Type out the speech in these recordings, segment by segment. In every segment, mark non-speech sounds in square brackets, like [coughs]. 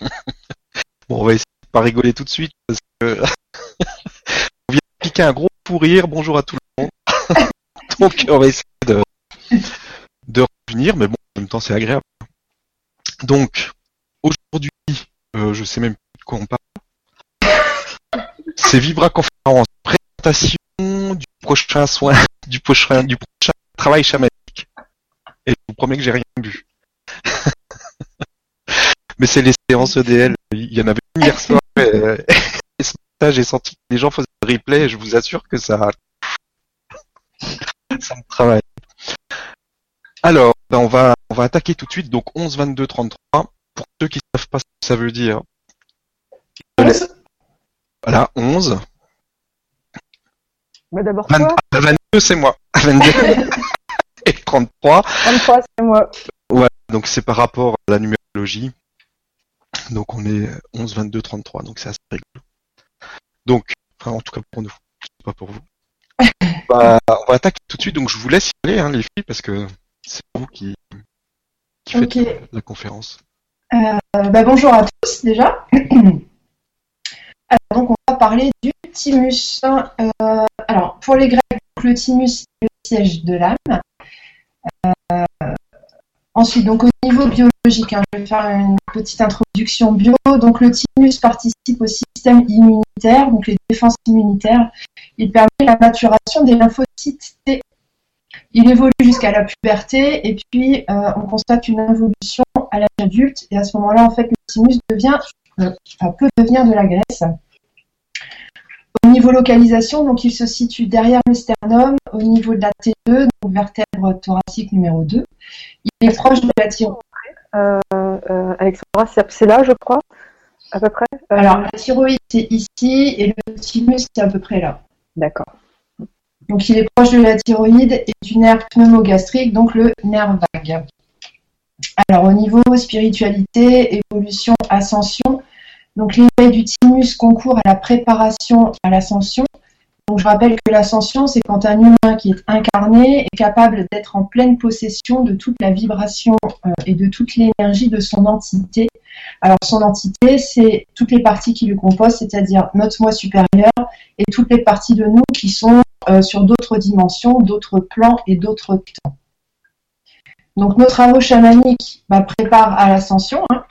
[laughs] bon, on va essayer de pas rigoler tout de suite parce que [laughs] on vient de piquer un gros fou rire. Bonjour à tout le monde. [laughs] Donc, on va essayer de, revenir, mais bon, en même temps, c'est agréable. Donc, aujourd'hui, euh, je sais même plus de quoi on parle. C'est Vibra Conférence, présentation du prochain soin, du prochain, du prochain travail chamanique. Et je vous promets que j'ai rien vu. Mais c'est les séances EDL. Il y en avait une hier soir. Et, et ce matin, j'ai senti que les gens faisaient le replay et je vous assure que ça, ça me travaille. Alors, ben, on va on va attaquer tout de suite. Donc 11, 22, 33. Pour ceux qui ne savent pas ce que ça veut dire. Voilà, 11. Mais d'abord 20 toi, 22, c'est moi. [laughs] 22 [laughs] et 33. 23, c'est moi. Ouais, donc c'est par rapport à la numérologie. Donc on est 11, 22, 33. Donc c'est assez rigolo. Donc, enfin, en tout cas pour nous, pas pour vous. [laughs] Bah, on va attaquer tout de suite. Donc je vous laisse y aller, hein, les filles, parce que c'est vous qui, qui faites la conférence. Euh, bah, bonjour à tous déjà. Alors, [clears throat] donc on va parler du thymus. Euh, alors pour les Grecs, le thymus c'est le siège de l'âme. Euh, ensuite, donc au niveau biologique, hein, je vais faire une petite introduction bio. Donc le thymus participe au système immunitaire, donc les défenses immunitaires. Il permet la maturation des lymphocytes T. Il évolue jusqu'à la puberté et puis euh, on constate une évolution à l'âge adulte et à ce moment-là, en fait, le thymus devient, euh, peut devenir de la graisse. Au niveau localisation, donc il se situe derrière le sternum, au niveau de la T2, donc vertèbre thoracique numéro 2. Il est proche de la thyroïde. Euh, euh, Alexandra, c'est là, je crois, à peu près. Euh, Alors, la thyroïde, c'est ici et le thymus, c'est à peu près là. D'accord. Donc, il est proche de la thyroïde et du nerf pneumogastrique, donc le nerf vague. Alors, au niveau spiritualité, évolution, ascension, donc l'éveil du thymus concourt à la préparation à l'ascension. Donc, je rappelle que l'ascension, c'est quand un humain qui est incarné est capable d'être en pleine possession de toute la vibration euh, et de toute l'énergie de son entité. Alors, son entité, c'est toutes les parties qui le composent, c'est-à-dire notre moi supérieur et toutes les parties de nous qui sont euh, sur d'autres dimensions, d'autres plans et d'autres temps. Donc nos travaux chamaniques bah, préparent à l'ascension, hein.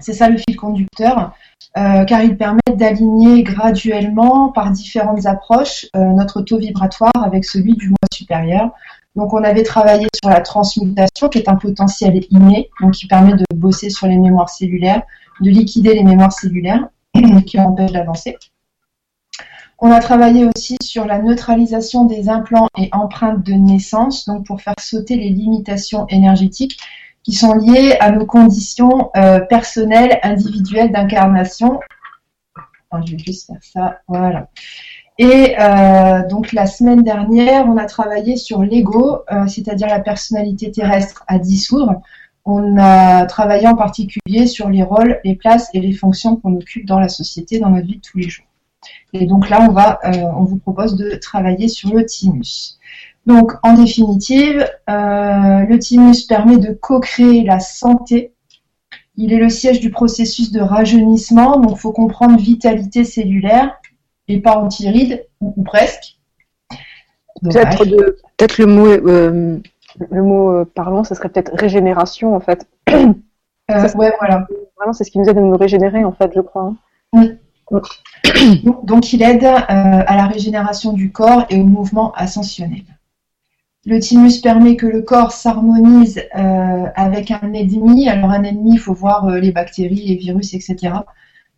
C'est ça le fil conducteur, euh, car ils permettent d'aligner graduellement par différentes approches euh, notre taux vibratoire avec celui du moi supérieur. Donc on avait travaillé sur la transmutation, qui est un potentiel inné, donc qui permet de bosser sur les mémoires cellulaires, de liquider les mémoires cellulaires [clears throat] qui empêchent d'avancer. On a travaillé aussi sur la neutralisation des implants et empreintes de naissance, donc pour faire sauter les limitations énergétiques qui sont liées à nos conditions euh, personnelles, individuelles d'incarnation. Je vais juste faire ça, voilà. Et euh, donc la semaine dernière, on a travaillé sur l'ego, euh, c'est-à-dire la personnalité terrestre à dissoudre. On a travaillé en particulier sur les rôles, les places et les fonctions qu'on occupe dans la société, dans notre vie de tous les jours. Et donc là, on vous propose de travailler sur le thymus. Donc, en définitive, euh, le thymus permet de co-créer la santé. Il est le siège du processus de rajeunissement, donc il faut comprendre vitalité cellulaire et pas antyride, ou, ou presque. Peut-être le mot, euh, le mot euh, parlant, ça serait peut-être régénération en fait. [coughs] Euh, ouais, voilà. Vraiment, c'est ce qui nous aide à nous régénérer en fait, je crois. hein. [coughs] Donc, donc, il aide euh, à la régénération du corps et au mouvement ascensionnel. Le thymus permet que le corps s'harmonise euh, avec un ennemi. Alors un ennemi, il faut voir euh, les bactéries, les virus, etc.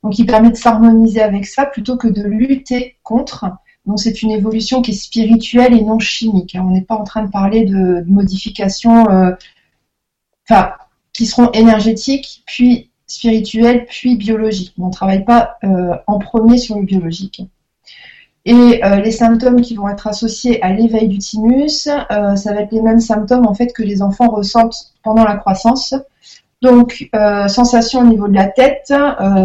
Donc il permet de s'harmoniser avec ça plutôt que de lutter contre. Donc c'est une évolution qui est spirituelle et non chimique. On n'est pas en train de parler de, de modifications, euh, enfin, qui seront énergétiques, puis spirituelles, puis biologiques. On ne travaille pas euh, en premier sur le biologique. Et euh, les symptômes qui vont être associés à l'éveil du thymus, euh, ça va être les mêmes symptômes en fait que les enfants ressentent pendant la croissance. Donc euh, sensation au niveau de la tête,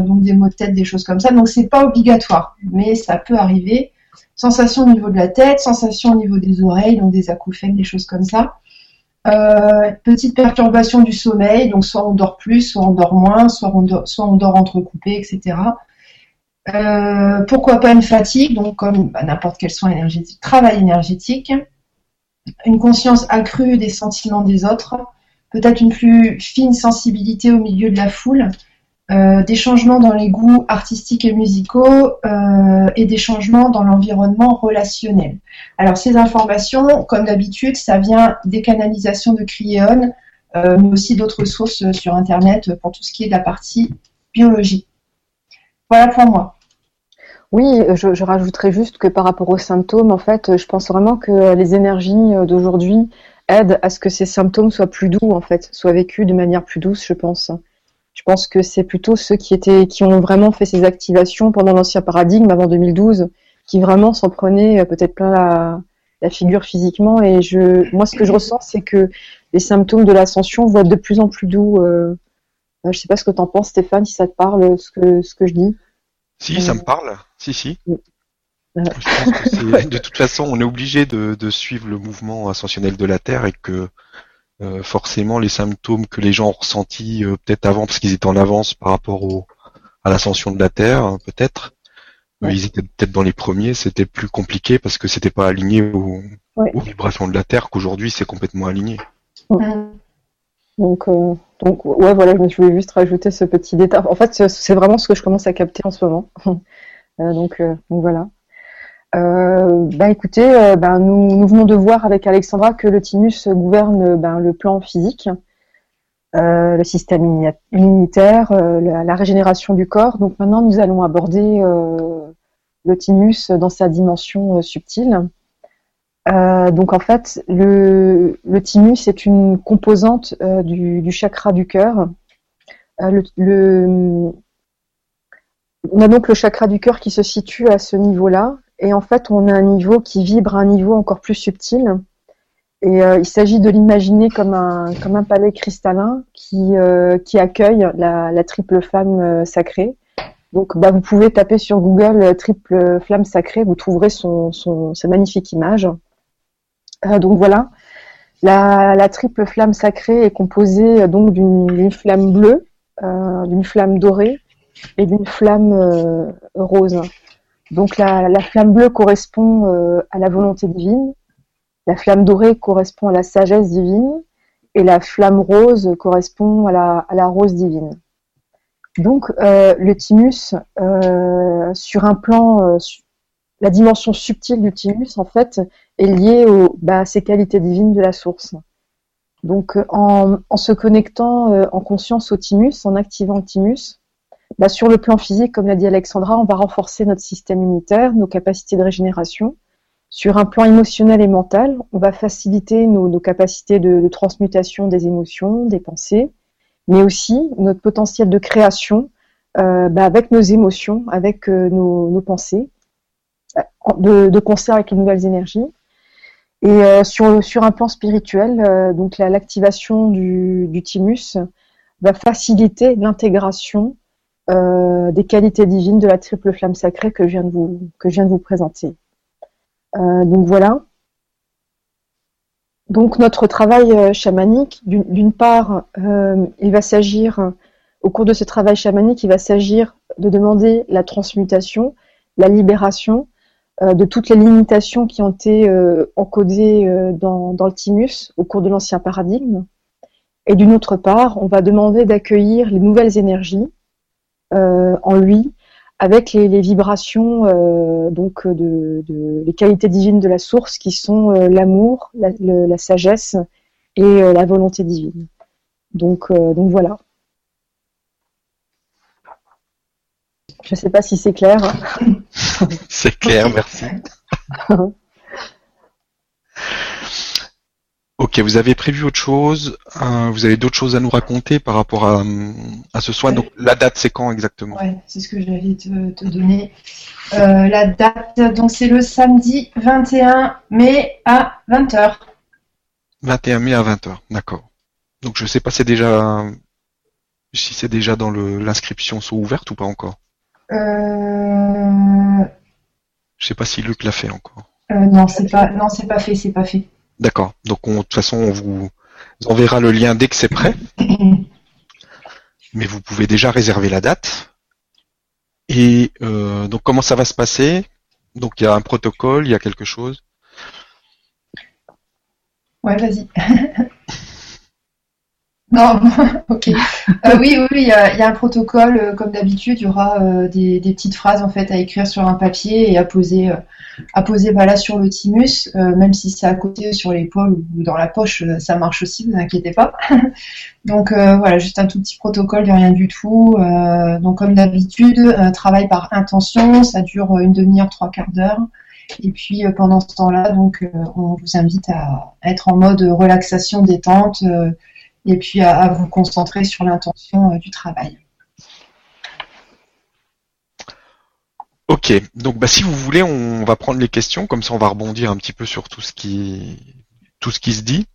donc des maux de tête, des choses comme ça. Donc c'est pas obligatoire, mais ça peut arriver. Sensation au niveau de la tête, sensation au niveau des oreilles, donc des acouphènes, des choses comme ça. Petite perturbation du sommeil, donc soit on dort plus, soit on dort moins, soit on soit on dort entrecoupé, etc. Euh, pourquoi pas une fatigue, donc comme bah, n'importe quel soin énergétique, travail énergétique, une conscience accrue des sentiments des autres, peut-être une plus fine sensibilité au milieu de la foule, euh, des changements dans les goûts artistiques et musicaux euh, et des changements dans l'environnement relationnel. Alors ces informations, comme d'habitude, ça vient des canalisations de Cryon, mais aussi d'autres sources sur Internet pour tout ce qui est de la partie biologie. Voilà pour moi. Oui, je, je rajouterais juste que par rapport aux symptômes, en fait, je pense vraiment que les énergies d'aujourd'hui aident à ce que ces symptômes soient plus doux, en fait, soient vécus de manière plus douce, je pense. Je pense que c'est plutôt ceux qui étaient, qui ont vraiment fait ces activations pendant l'ancien paradigme avant 2012, qui vraiment s'en prenaient euh, peut-être plein la, figure physiquement. Et je, moi, ce que je ressens, c'est que les symptômes de l'ascension vont être de plus en plus doux. Euh, euh je sais pas ce que tu en penses, Stéphane, si ça te parle, ce que, ce que je dis. Si, ça me parle. Si, si. Je pense que [laughs] de toute façon, on est obligé de, de, suivre le mouvement ascensionnel de la Terre et que euh, forcément les symptômes que les gens ont ressentis euh, peut-être avant parce qu'ils étaient en avance par rapport au, à l'ascension de la Terre, hein, peut-être. Ils étaient peut-être dans les premiers, c'était plus compliqué parce que c'était pas aligné aux, vibrations de la Terre qu'aujourd'hui c'est complètement aligné. Donc, euh, donc ouais, voilà, je voulais juste rajouter ce petit détail. En fait, c'est vraiment ce que je commence à capter en ce moment. [laughs] donc, donc voilà. Euh, bah écoutez, euh, bah, nous, venons de voir avec Alexandra que le thymus gouverne bah, le plan physique, euh, le système immunitaire, euh, la, la, régénération du corps. Donc maintenant, nous allons aborder le thymus dans sa dimension subtile. Donc en fait, le, le, thymus est une composante du, du, chakra du cœur. Le, on a donc le chakra du cœur qui se situe à ce niveau-là, et en fait, on a un niveau qui vibre à un niveau encore plus subtil. Et euh, il s'agit de l'imaginer comme un, comme un palais cristallin qui, euh, accueille la, triple flamme euh, sacrée. Donc, bah, vous pouvez taper sur Google triple flamme sacrée, vous trouverez son, sa magnifique image. Donc voilà, la, triple flamme sacrée est composée donc d'une flamme bleue, d'une flamme dorée et d'une flamme rose. Donc la, flamme bleue correspond euh, à la volonté divine, la flamme dorée correspond à la sagesse divine et la flamme rose correspond à la, rose divine. Donc euh, le thymus, euh, sur un plan, la dimension subtile du thymus en fait est liée au, bah, à ces qualités divines de la source. Donc en, en se connectant en conscience au thymus, en activant le thymus, bah, sur le plan physique, comme l'a dit Alexandra, on va renforcer notre système immunitaire, nos capacités de régénération. Sur un plan émotionnel et mental, on va faciliter nos, capacités de, transmutation des émotions, des pensées, mais aussi notre potentiel de création euh, bah, avec nos émotions, avec euh, nos, pensées, de, concert avec les nouvelles énergies. Et euh, sur, un plan spirituel, donc l'activation du, du thymus va faciliter l'intégration euh, des qualités divines de la triple flamme sacrée que je viens de vous, que je viens de vous présenter. Euh, donc voilà. Donc notre travail euh, chamanique, d'une part, il va s'agir, au cours de ce travail chamanique, il va s'agir de demander la transmutation, la libération de toutes les limitations qui ont été encodées dans, dans, le thymus au cours de l'ancien paradigme. Et d'une autre part, on va demander d'accueillir les nouvelles énergies euh, en lui avec les, vibrations euh, donc de, les qualités divines de la source qui sont euh, l'amour, la, sagesse et la volonté divine. Donc, donc voilà. Je ne sais pas si c'est clair. [laughs] c'est clair, [laughs] merci. Ok, vous avez prévu autre chose euh, Vous avez d'autres choses à nous raconter par rapport à, ce soin Donc la date, c'est quand exactement? Oui, c'est ce que j'allais te, te donner. Euh, la date, donc c'est le samedi 21 mai à 20h. 21 mai à 20h, d'accord. Donc je sais pas si déjà si c'est déjà dans l'inscription soit ouverte ou pas encore? Euh... Je sais pas si Luc l'a fait encore. Euh, non, c'est pas non, c'est pas fait, c'est pas fait. D'accord. Donc de toute façon, on vous, on verra le lien dès que c'est prêt. [laughs] Mais vous pouvez déjà réserver la date. Et euh, donc comment ça va se passer? Donc il y a un protocole, il y a quelque chose? Ouais, vas-y. [laughs] Non, [laughs] ok. Euh, oui, oui, il y, a, un protocole, euh, comme d'habitude, il y aura euh, des, petites phrases en fait à écrire sur un papier et à poser, à poser bah, là sur le thymus, même si c'est à côté sur l'épaule ou dans la poche, ça marche aussi, vous inquiétez pas. [laughs] donc voilà, juste un tout petit protocole de rien du tout. donc comme d'habitude, travail par intention, ça dure une demi-heure, trois quarts d'heure. Et puis pendant ce temps-là, donc on vous invite à, être en mode relaxation, détente et puis à, vous concentrer sur l'intention euh, du travail. Ok, donc bah, si vous voulez, on va prendre les questions, comme ça on va rebondir un petit peu sur tout ce qui, se dit,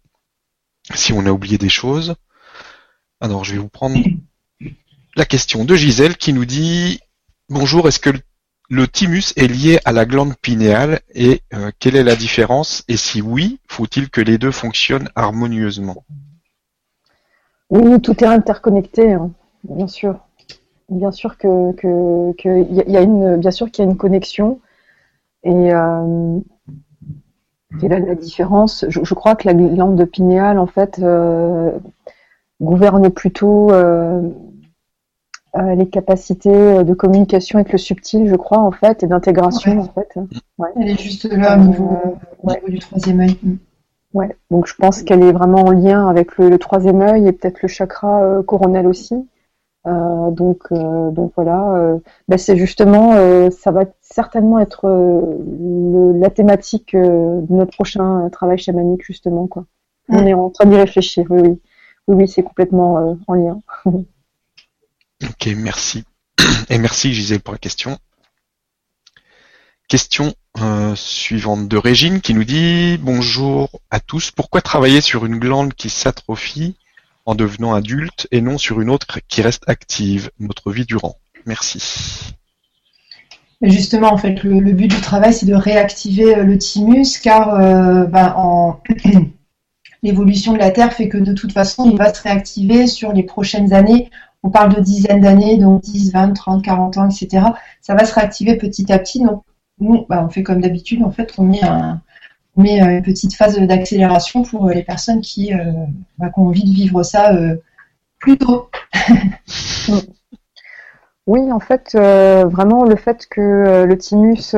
si on a oublié des choses. Alors je vais vous prendre la question de Gisèle qui nous dit Bonjour, est-ce que le, thymus est lié à la glande pinéale et euh, quelle est la différence? Et si oui, faut-il que les deux fonctionnent harmonieusement? Oui, tout est interconnecté, hein, bien sûr. Bien sûr que, y, a une, bien sûr qu'il y a une connexion. Et, euh, la, différence, je, crois que la glande pinéale, en fait, euh, gouverne plutôt euh, les capacités de communication avec le subtil, je crois, en fait, et d'intégration, en fait. Elle est juste là au niveau, au niveau du troisième œil. Ouais, donc je pense qu'elle est vraiment en lien avec le, troisième œil et peut-être le chakra euh, coronel aussi. Euh, donc, euh, donc voilà, ben c'est justement, ça va certainement être la thématique de notre prochain travail chamanique justement quoi. On est en train d'y réfléchir, oui, oui, oui, oui c'est complètement en lien. [laughs] ok, merci. [clears throat] Et merci Gisèle pour la question. Question euh, suivante de Régine qui nous dit Bonjour à tous, pourquoi travailler sur une glande qui s'atrophie en devenant adulte et non sur une autre qui reste active? Notre vie durant Merci. Justement, en fait, le, but du travail, c'est de réactiver euh, le thymus, car euh, ben, en... [clears throat] l'évolution de la Terre fait que de toute façon, il va se réactiver sur les prochaines années. On parle de dizaines d'années, donc 10, 20, 30, 40 ans, etc. Ça va se réactiver petit à petit. Donc, bah, on fait comme d'habitude, en fait, on met, un, euh, une petite phase d'accélération pour euh, les personnes qui, euh, bah, ont envie de vivre ça plus tôt. [laughs] oui, en fait, vraiment, le fait que le thymus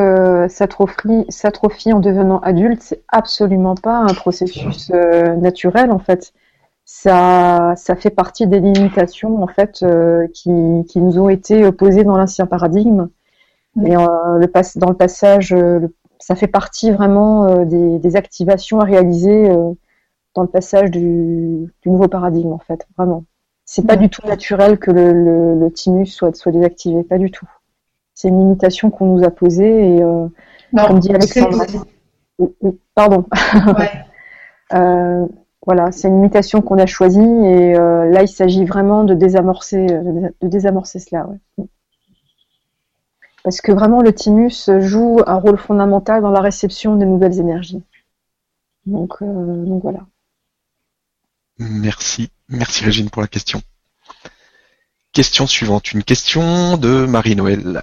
s'atrophie en devenant adulte, c'est absolument pas un processus naturel, en fait. Ça, ça fait partie des limitations, en fait, qui, qui nous ont été posées dans l'ancien paradigme et euh, le dans le passage, euh, ça fait partie vraiment euh, des, activations à réaliser dans le passage du, nouveau paradigme, en fait, vraiment. C'est pas du tout naturel que le, le, thymus soit, soit désactivé, pas du tout. C'est une limitation qu'on nous a posée et, comme dit Alexandre. Pardon. [laughs] voilà, c'est une limitation qu'on a choisie et là, il s'agit vraiment de désamorcer, de désamorcer cela. Ouais parce que vraiment le thymus joue un rôle fondamental dans la réception des nouvelles énergies. Donc, euh, voilà. Merci, merci Régine pour la question. Question suivante, une question de Marie-Noël.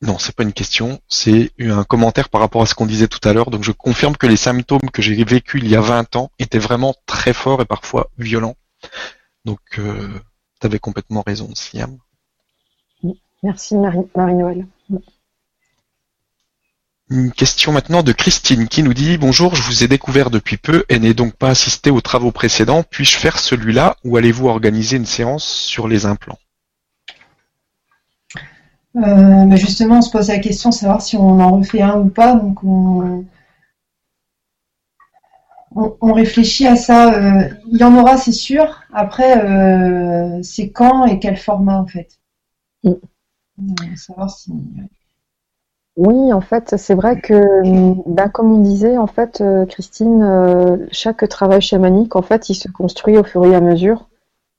Non, c'est pas une question, c'est un commentaire par rapport à ce qu'on disait tout à l'heure. Donc je confirme que les symptômes que j'ai vécus il y a 20 ans étaient vraiment très forts et parfois violents. Donc euh, tu complètement raison, Siam. Merci Marie-Noël. Une question maintenant de Christine qui nous dit Bonjour, je vous ai découvert depuis peu et n'ai donc pas assisté aux travaux précédents. Puis-je faire celui-là ou allez-vous organiser une séance sur les implants? Euh, Justement, on se pose la question de savoir si on en refait un ou pas. Donc on, réfléchit à ça. Euh, il y en aura, c'est sûr. Après, euh, c'est quand et quel format en fait? Mm. Oui, en fait, c'est vrai que, bah, comme on disait, en fait, euh, Christine, euh, chaque travail chamanique, en fait, il se construit au fur et à mesure.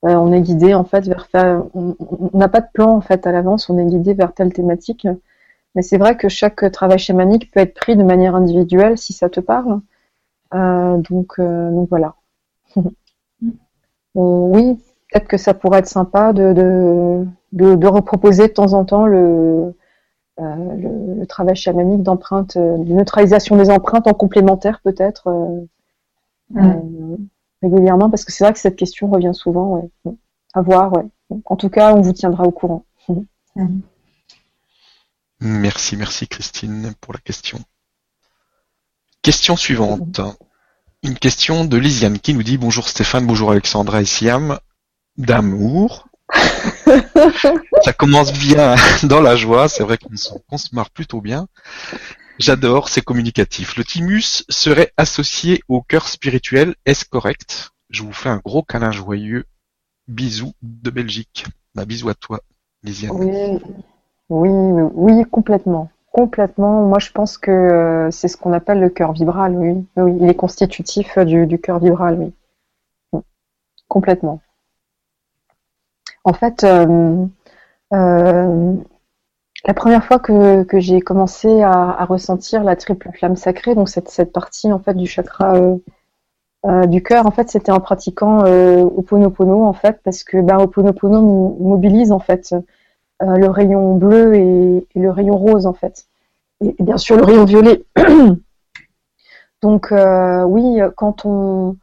Euh, on est guidé, en fait, vers on n'a pas de plan, en fait, à l'avance, on est guidé vers telle thématique. Mais c'est vrai que chaque travail chamanique peut être pris de manière individuelle si ça te parle. donc, donc voilà. [laughs] oui, peut-être que ça pourrait être sympa de, de, de, reproposer de temps en temps le, euh, le, travail chamanique d'empreinte, de neutralisation des empreintes en complémentaire peut-être régulièrement, parce que c'est vrai que cette question revient souvent. À voir, ouais. En tout cas, on vous tiendra au courant. [laughs] Merci, merci Christine pour la question. Question suivante. Une question de Lisiane qui nous dit Bonjour Stéphane, bonjour Alexandra et Siam. D'amour. [laughs] Ça commence bien dans la joie, c'est vrai qu'on se marre plutôt bien. J'adore, c'est communicatif. Le thymus serait associé au cœur spirituel, est-ce correct? Je vous fais un gros câlin joyeux. Bisous de Belgique. Bah, bisous à toi, Lisiane. Oui, oui, oui, complètement. Complètement. Moi, je pense que euh, c'est ce qu'on appelle le cœur vibral, oui. Oui, il est constitutif du, du cœur vibral, oui. Complètement. En fait, euh, euh, la première fois que, j'ai commencé à, ressentir la triple flamme sacrée, donc cette, cette partie en fait du chakra du cœur, en fait, c'était en pratiquant euh, Oponopono, en fait, parce que ben, Oponopono mobilise en fait euh, le rayon bleu et, le rayon rose en fait. Et, bien sûr le rayon violet. [coughs] Donc euh, oui, quand on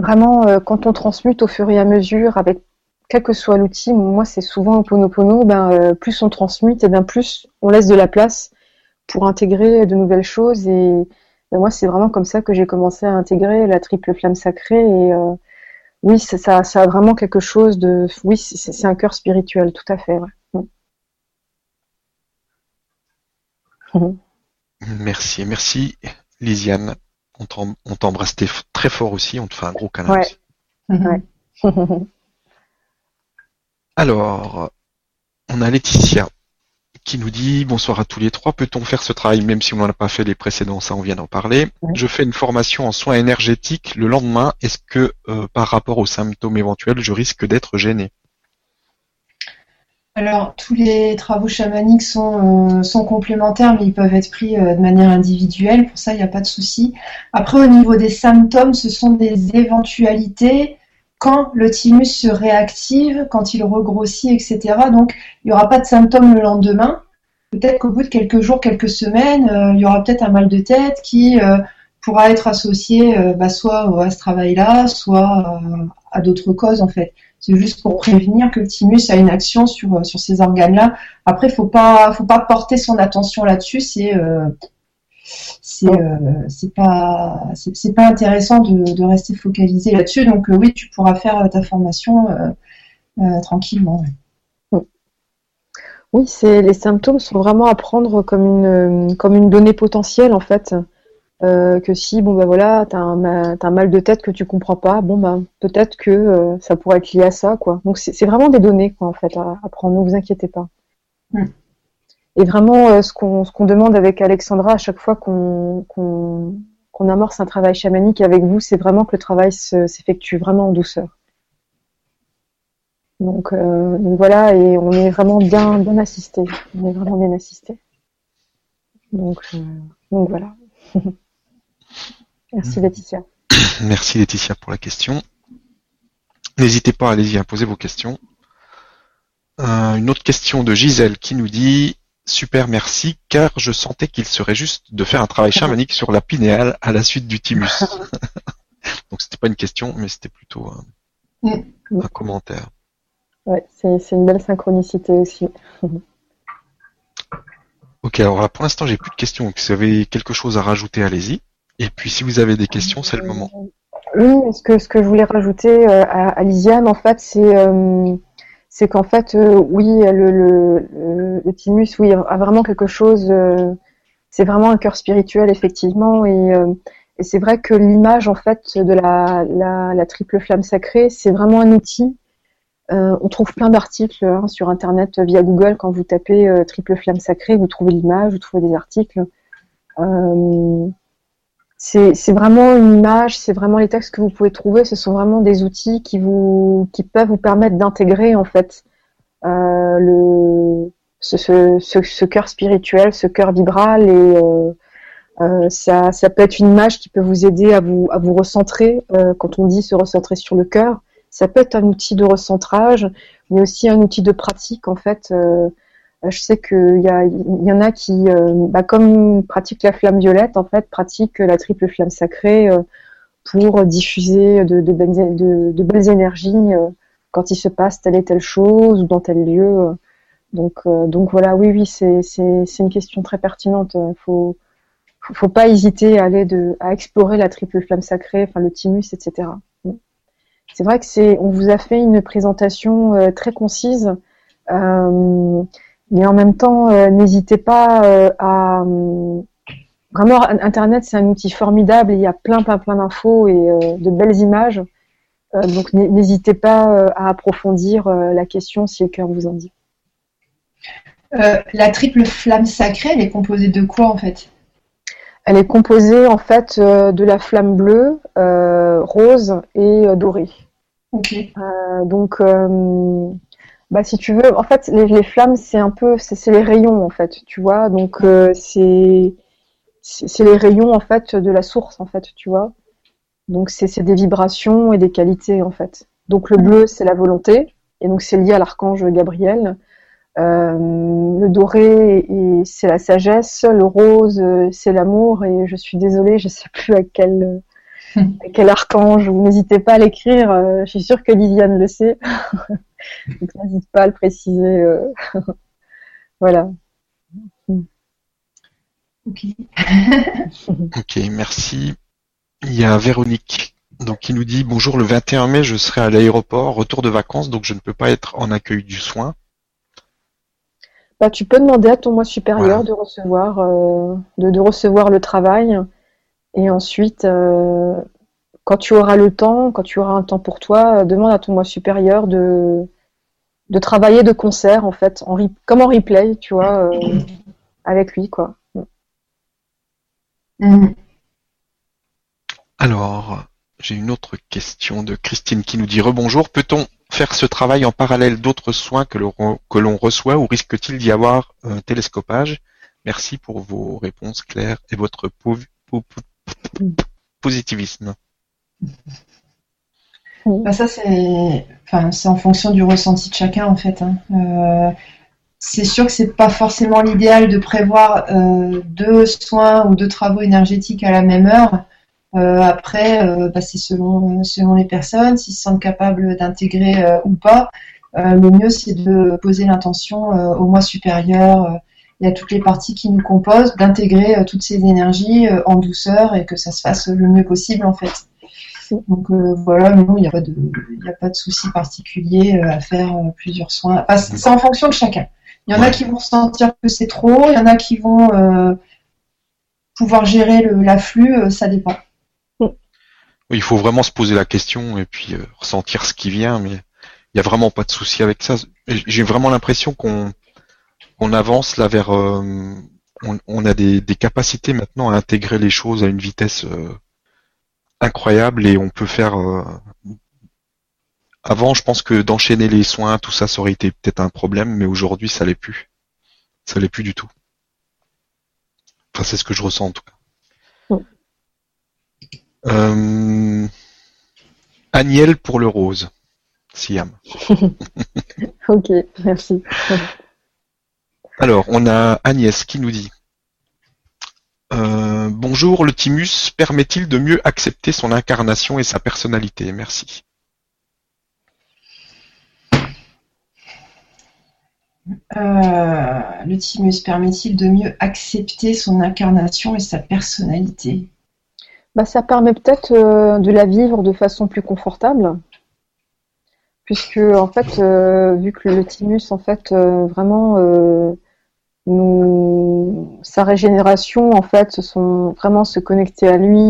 euh, vraiment quand on transmute au fur et à mesure avec quel que soit l'outil, moi c'est souvent Oponopono, ben plus on transmute et bien plus on laisse de la place pour intégrer de nouvelles choses et ben, moi c'est vraiment comme ça que j'ai commencé à intégrer la triple flamme sacrée et oui, ça, ça a vraiment quelque chose de. Oui, c'est un cœur spirituel, tout à fait. Merci, merci Lisiane. On t'embrasse très fort aussi, on te fait un gros câlin. [laughs] Alors, on a Laetitia qui nous dit bonsoir à tous les trois. Peut-on faire ce travail même si on n'en a pas fait les précédents Ça, on vient d'en parler. Je fais une formation en soins énergétiques le lendemain. Est-ce que euh, par rapport aux symptômes éventuels, je risque d'être gêné? Alors, tous les travaux chamaniques sont, euh, sont complémentaires, mais ils peuvent être pris euh, de manière individuelle. Pour ça, il n'y a pas de souci. Après, au niveau des symptômes, ce sont des éventualités quand le thymus se réactive, quand il regrossit, etc. Donc, il n'y aura pas de symptômes le lendemain. Peut-être qu'au bout de quelques jours, quelques semaines, euh, il y aura peut-être un mal de tête qui pourra être associé bah, soit à ce travail-là, soit à d'autres causes en fait. C'est juste pour prévenir que le thymus a une action sur, sur ces organes-là. Après, faut pas, faut pas porter son attention là-dessus. C'est euh, c'est pas c'est pas intéressant de, rester focalisé là-dessus. Donc euh, oui, tu pourras faire euh, ta formation tranquillement. Oui, c'est les symptômes sont vraiment à prendre comme une donnée potentielle en fait. Que si bon bah voilà t'as un, as un mal de tête que tu comprends pas bon bah peut-être que ça pourrait être lié à ça quoi donc c'est vraiment des données quoi en fait à, prendre ne vous inquiétez pas mm. Et vraiment, euh, ce qu'on demande avec Alexandra à chaque fois qu'on amorce un travail chamanique avec vous, c'est vraiment que le travail s'effectue vraiment en douceur. Donc, euh, voilà, et on est vraiment bien, bien assisté. On est vraiment bien assisté. Donc, euh, donc voilà. [laughs] Merci Laetitia. [coughs] Merci Laetitia pour la question. N'hésitez pas, allez-y à poser vos questions. une autre question de Gisèle qui nous dit Super merci, car je sentais qu'il serait juste de faire un travail chamanique sur la pinéale à la suite du thymus. [laughs] Donc c'était pas une question, mais c'était plutôt un, mm. commentaire. Ouais, c'est une belle synchronicité aussi. [laughs] ok, alors là pour l'instant j'ai plus de questions. si vous avez quelque chose à rajouter, allez-y. Et puis si vous avez des questions, c'est le moment. Oui, ce que, ce que je voulais rajouter euh, à, Lisiane, en fait, c'est euh, qu'en fait, euh, oui, le, thymus, oui, a vraiment quelque chose. Euh, c'est vraiment un cœur spirituel, effectivement, et, euh, et c'est vrai que l'image, en fait, de la, la, la triple flamme sacrée, c'est vraiment un outil. on trouve plein d'articles hein, sur Internet via Google. Quand vous tapez triple flamme sacrée, vous trouvez l'image, vous trouvez des articles c'est vraiment une image, c'est vraiment les textes que vous pouvez trouver. Ce sont vraiment des outils qui peuvent vous permettre d'intégrer en fait euh, le ce, cœur spirituel, ce cœur vibral et euh, ça, ça peut être une image qui peut vous aider à vous, à vous recentrer. quand on dit se recentrer sur le cœur, ça peut être un outil de recentrage, mais aussi un outil de pratique en fait. Je sais qu'il y, y en a qui, bah, comme pratique la flamme violette, en fait, pratique la triple flamme sacrée pour diffuser de, belles énergies euh, quand il se passe telle et telle chose ou dans tel lieu. Donc, euh, donc voilà, oui, oui, c'est une question très pertinente. Il faut, faut pas hésiter à aller de, à explorer la triple flamme sacrée, enfin le thymus, etc. C'est vrai que c'est, on vous a fait une présentation euh, très concise, mais en même temps, n'hésitez pas à Vraiment, Internet, c'est un outil formidable. Il y a plein, plein, plein d'infos et euh, de belles images. Euh, donc, n'hésitez pas euh, à approfondir la question si le cœur vous en dit. la triple flamme sacrée, elle est composée de quoi en fait? Elle est composée en fait de la flamme bleue, rose et dorée. Ok. donc, bah, si tu veux, en fait, les, flammes, c'est un peu, c'est les rayons en fait, tu vois. Donc, c'est c'est les rayons en fait de la source en fait, tu vois. Donc c'est des vibrations et des qualités en fait. Donc le bleu c'est la volonté et donc c'est lié à l'archange Gabriel. Euh, le doré c'est la sagesse, le rose c'est l'amour et je suis désolée, je sais plus à quel quel archange. Vous n'hésitez pas à l'écrire. Euh, je suis sûre que Liliane le sait. [laughs] donc n'hésite pas à le préciser. Euh. [laughs] voilà. Ok. [laughs] ok, merci. Il y a Véronique donc qui nous dit bonjour le 21 mai je serai à l'aéroport retour de vacances donc je ne peux pas être en accueil du soin. Bah, tu peux demander à ton moi supérieur de recevoir euh, de, recevoir le travail et ensuite euh, quand tu auras le temps quand tu auras un temps pour toi euh, demande à ton moi supérieur de de travailler de concert en fait en comme en replay tu vois avec lui quoi. Mhm. Alors, j'ai une autre question de Christine qui nous dit Rebonjour, peut-on faire ce travail en parallèle d'autres soins que l'on reçoit ou risque-t-il d'y avoir un télescopage? Merci pour vos réponses claires et votre positivisme. Bah, ça c'est, enfin, en fonction du ressenti de chacun en fait. Hein. Euh, c'est sûr que c'est pas forcément l'idéal de prévoir euh, deux soins ou deux travaux énergétiques à la même heure. Euh, après, euh, bah, c'est selon, selon les personnes, s'ils se sentent capables d'intégrer ou pas. le mieux, c'est de poser l'intention au mois supérieur et à toutes les parties qui nous composent, d'intégrer toutes ces énergies en douceur et que ça se fasse le mieux possible en fait. Donc voilà, non, il n'y a pas de, il a pas de souci particulier à faire plusieurs soins. c'est en fonction de chacun. Il y en a qui vont sentir que c'est trop, il y en a qui vont euh, pouvoir gérer l'afflux, euh, ça dépend. Il faut vraiment se poser la question et puis euh, ressentir ce qui vient, mais il n'y a vraiment pas de souci avec ça. J'ai vraiment l'impression qu'on avance là vers... On, a des, des, capacités maintenant à intégrer les choses à une vitesse incroyable et on peut faire avant, je pense que d'enchaîner les soins, tout ça, ça aurait été peut-être un problème, mais aujourd'hui, ça l'est plus. Ça l'est plus du tout. Enfin, c'est ce que je ressens en tout cas. Euh... Agnel pour le rose. Siam. [laughs] ok, merci. [laughs] Alors, on a Agnès qui nous dit euh, Bonjour, le thymus permet-il de mieux accepter son incarnation et sa personnalité? Merci. Euh, le thymus permet-il de mieux accepter son incarnation et sa personnalité? Bah, Ça permet peut-être euh, de la vivre de façon plus confortable. Puisque, en fait, euh, vu que le thymus, en fait, vraiment, nous, sa régénération, en fait, ce sont vraiment se connecter à lui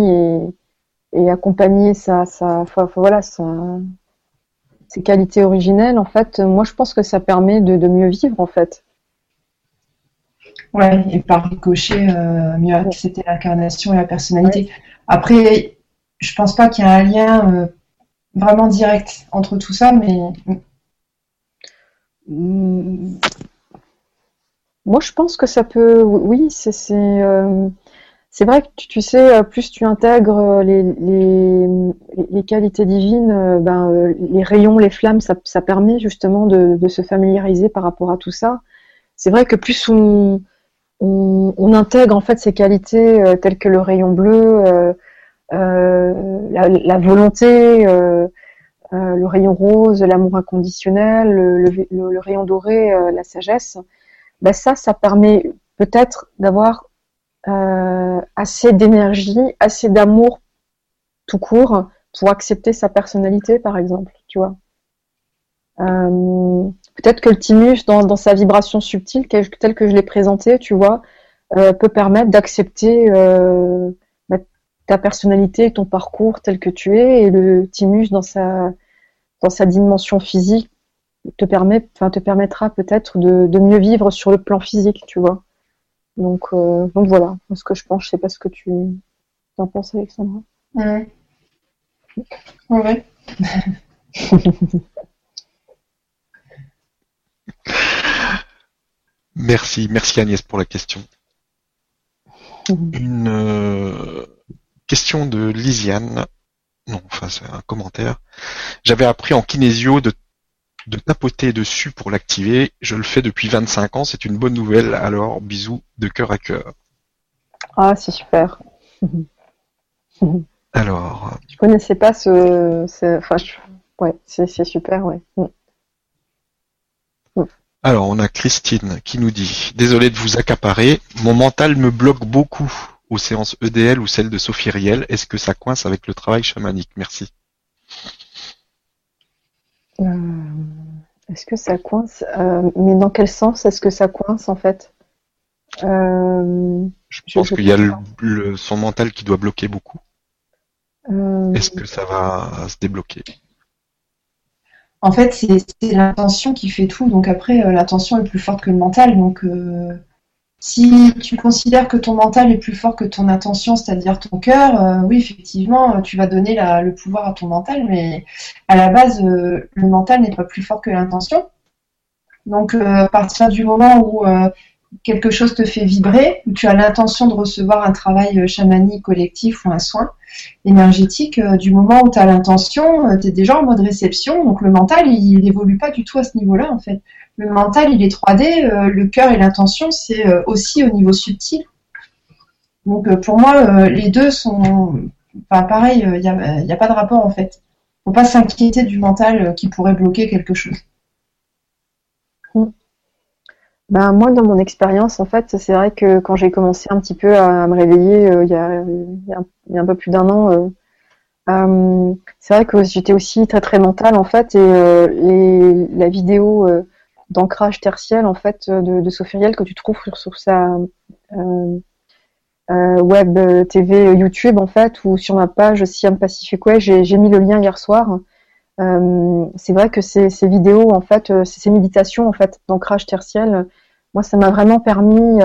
et, accompagner sa, sa, voilà, sa, ces qualités originelles, en fait, moi je pense que ça permet de, mieux vivre en fait. Ouais, et par ricochet, euh, mieux accepter l'incarnation et la personnalité. Après, je pense pas qu'il y ait un lien euh, vraiment direct entre tout ça, mais. Moi, je pense que ça peut. Oui, c'est. Euh, c'est vrai que tu, sais, plus tu intègres les, les, les qualités divines, ben, les rayons, les flammes, ça, permet justement de, se familiariser par rapport à tout ça. C'est vrai que plus on, intègre en fait ces qualités telles que le rayon bleu, euh, la, volonté, euh, euh, le rayon rose, l'amour inconditionnel, le, rayon doré, la sagesse, ben ça, ça permet peut-être d'avoir assez d'énergie, assez d'amour tout court pour accepter sa personnalité, par exemple, tu. Euh, peut-être que le thymus, dans, sa vibration subtile, telle que je l'ai présenté, tu vois, euh, peut permettre d'accepter euh, ta personnalité, ton parcours tel que tu es, et le thymus dans sa, dans sa dimension physique te, permet, enfin, te permettra peut-être de, de, mieux vivre sur le plan physique, tu vois. Donc, euh, donc voilà, ce que je pense, je sais pas ce que tu en penses, Alexandra. Ouais. Ouais. [laughs] merci, merci Agnès pour la question. Une, euh, question de Lisiane. Non, enfin c'est un commentaire. J'avais appris en kinésio de, de tapoter dessus pour l'activer. Je le fais depuis 25 ans, c'est une bonne nouvelle. Alors bisous de cœur à cœur. Ah, c'est super. [laughs] Alors. Je connaissais pas ce. Enfin, ouais, c'est super, ouais. Mm. Mm. Alors, on a Christine qui nous dit Désolé de vous accaparer, mon mental me bloque beaucoup aux séances EDL ou celles de Sophie Riel Est-ce que ça coince avec le travail chamanique? Merci. Euh, est-ce que ça coince euh, Mais dans quel sens est-ce que ça coince en fait? Euh, Je pense qu'il y a le, son mental qui doit bloquer beaucoup. Est-ce que ça va se débloquer? En fait, c'est l'intention qui fait tout. Donc après, l'intention est plus forte que le mental. Donc si tu considères que ton mental est plus fort que ton intention, c'est-à-dire ton cœur, euh, oui, effectivement, tu vas donner le pouvoir à ton mental, mais à la base, euh, le mental n'est pas plus fort que l'intention. Donc, euh, à partir du moment où quelque chose te fait vibrer, où tu as l'intention de recevoir un travail chamanique collectif ou un soin énergétique, du moment où tu as l'intention, tu es déjà en mode réception, donc le mental, il n'évolue pas du tout à ce niveau-là, en fait le mental, il est 3D, euh, le cœur et l'intention, c'est euh, aussi au niveau subtil. Donc euh, pour moi, les deux sont, enfin pareil, il n'y a, pas de rapport en fait. Faut pas s'inquiéter du mental qui pourrait bloquer quelque chose. Hmm. Ben, moi, dans mon expérience, en fait, c'est vrai que quand j'ai commencé un petit peu à me réveiller il, y a, un, peu plus d'un an, c'est vrai que j'étais aussi très très mentale en fait, et la vidéo d'ancrage tertiel en fait de, de Sophie Riel que tu trouves sur, sa euh, euh, web euh, TV YouTube en fait ou sur ma page Siam Pacific Way j'ai mis le lien hier soir. C'est vrai que ces, vidéos en fait ces méditations en fait d'ancrage tertiel moi ça m'a vraiment permis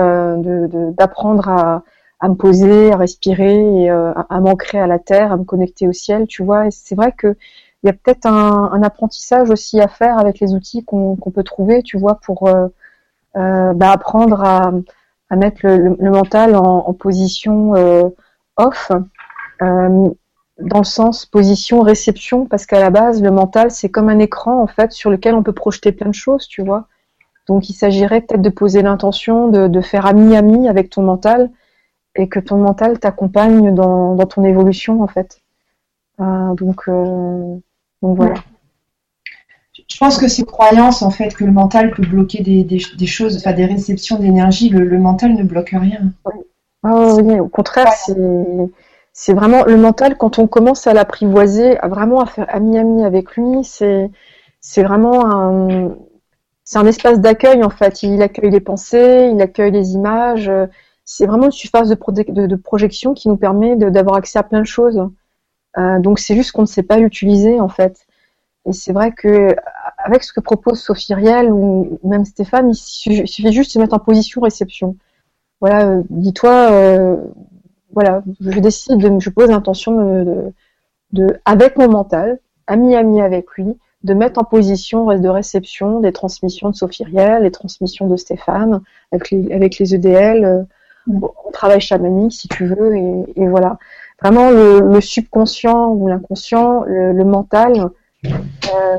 d'apprendre à, à, me poser à respirer à, à m'ancrer à la terre à me connecter au ciel tu vois. C'est vrai que il y a peut-être un, apprentissage aussi à faire avec les outils qu'on peut trouver, tu vois, pour euh, euh, bah, apprendre à, mettre le, mental en, position euh, off, dans le sens position réception, parce qu'à la base, le mental, c'est comme un écran, en fait, sur lequel on peut projeter plein de choses, tu vois. Donc, il s'agirait peut-être de poser l'intention de, faire ami-ami avec ton mental et que ton mental t'accompagne dans, dans ton évolution, en fait. Donc, donc voilà. Je pense que ces croyances, en fait, que le mental peut bloquer des, des, choses, enfin des réceptions d'énergie, le, mental ne bloque rien. Oui, au contraire, c'est vraiment le mental, quand on commence à l'apprivoiser, à vraiment à faire ami-ami avec lui, c'est vraiment un, c'est un espace d'accueil, en fait. Il accueille les pensées, il accueille les images. C'est vraiment une surface de, de, de projection qui nous permet d'avoir accès à plein de choses. Euh, donc c'est juste qu'on ne sait pas l'utiliser en fait. Et c'est vrai que avec ce que propose Sophie Riel ou même Stéphane, il suffit juste de se mettre en position réception. Voilà, euh, dis-toi, euh, voilà, je décide, de, je pose l'intention de, de, avec mon mental, ami-ami avec lui, de mettre en position de réception des transmissions de Sophie Riel, les transmissions de Stéphane, avec les, avec les EDL, au travail chamanique, si tu veux, et, voilà. Vraiment, le, subconscient ou l'inconscient, le, mental, euh,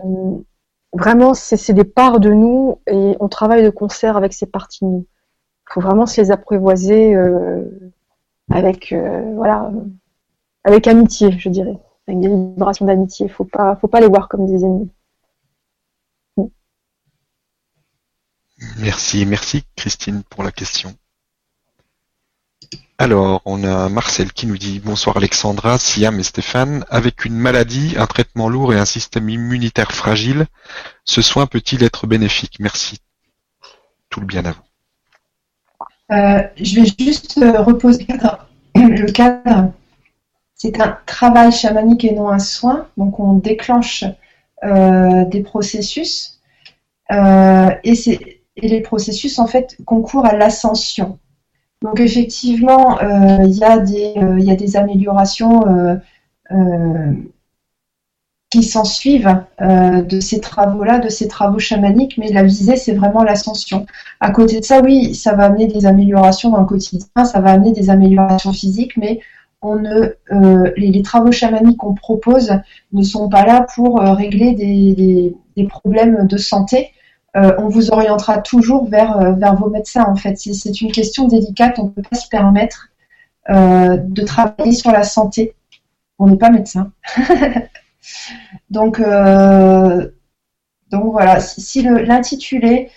vraiment, c'est des parts de nous et on travaille de concert avec ces parties de nous. Il faut vraiment se les apprivoiser euh, avec, euh, voilà, avec amitié, je dirais, avec des vibrations d'amitié. Faut pas, faut pas les voir comme des ennemis. Merci, merci Christine pour la question. Alors, on a Marcel qui nous dit bonsoir Alexandra, Siam et Stéphane. Avec une maladie, un traitement lourd et un système immunitaire fragile, ce soin peut-il être bénéfique? Merci. Tout le bien à vous. Euh, je vais juste euh, reposer [clears throat] le cadre. C'est un travail chamanique et non un soin. Donc, on déclenche euh, des processus. et les processus en fait concourent à l'ascension. Donc effectivement, euh, il y, euh, a des améliorations euh, qui s'en suivent de ces travaux-là, de ces travaux chamaniques, mais la visée, c'est vraiment l'ascension. À côté de ça, oui, ça va amener des améliorations dans le quotidien, ça va amener des améliorations physiques, mais les, travaux chamaniques qu'on propose ne sont pas là pour régler des problèmes de santé, euh, on vous orientera toujours vers, euh, vos médecins. En fait, c'est une question délicate. On ne peut pas se permettre euh, de travailler sur la santé. On n'est pas médecin. [laughs] donc, donc voilà. Si, l'intitulé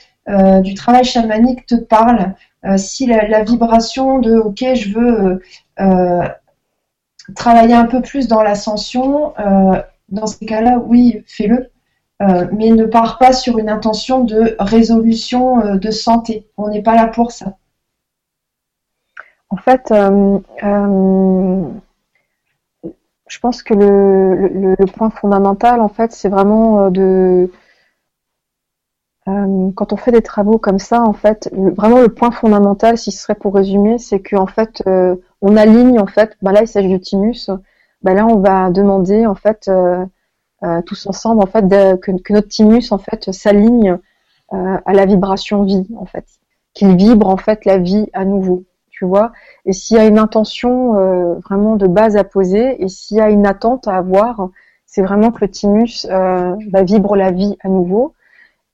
du travail chamanique te parle, si la, vibration de OK, je veux travailler un peu plus dans l'ascension, dans ces cas-là, oui, fais-le. Euh, mais ne part pas sur une intention de résolution euh, de santé. On n'est pas là pour ça. En fait, euh, je pense que le, point fondamental, en fait, c'est vraiment de quand on fait des travaux comme ça, en fait, vraiment le point fondamental, si ce serait pour résumer, c'est qu'en fait, on aligne, en fait, bah là il s'agit du thymus, bah là on va demander en fait tous ensemble en fait que, notre thymus en fait s'aligne euh, à la vibration vie en fait, qu'il vibre en fait la vie à nouveau, tu vois. Et s'il y a une intention euh, vraiment de base à poser et s'il y a une attente à avoir, c'est vraiment que le thymus bah, vibre la vie à nouveau.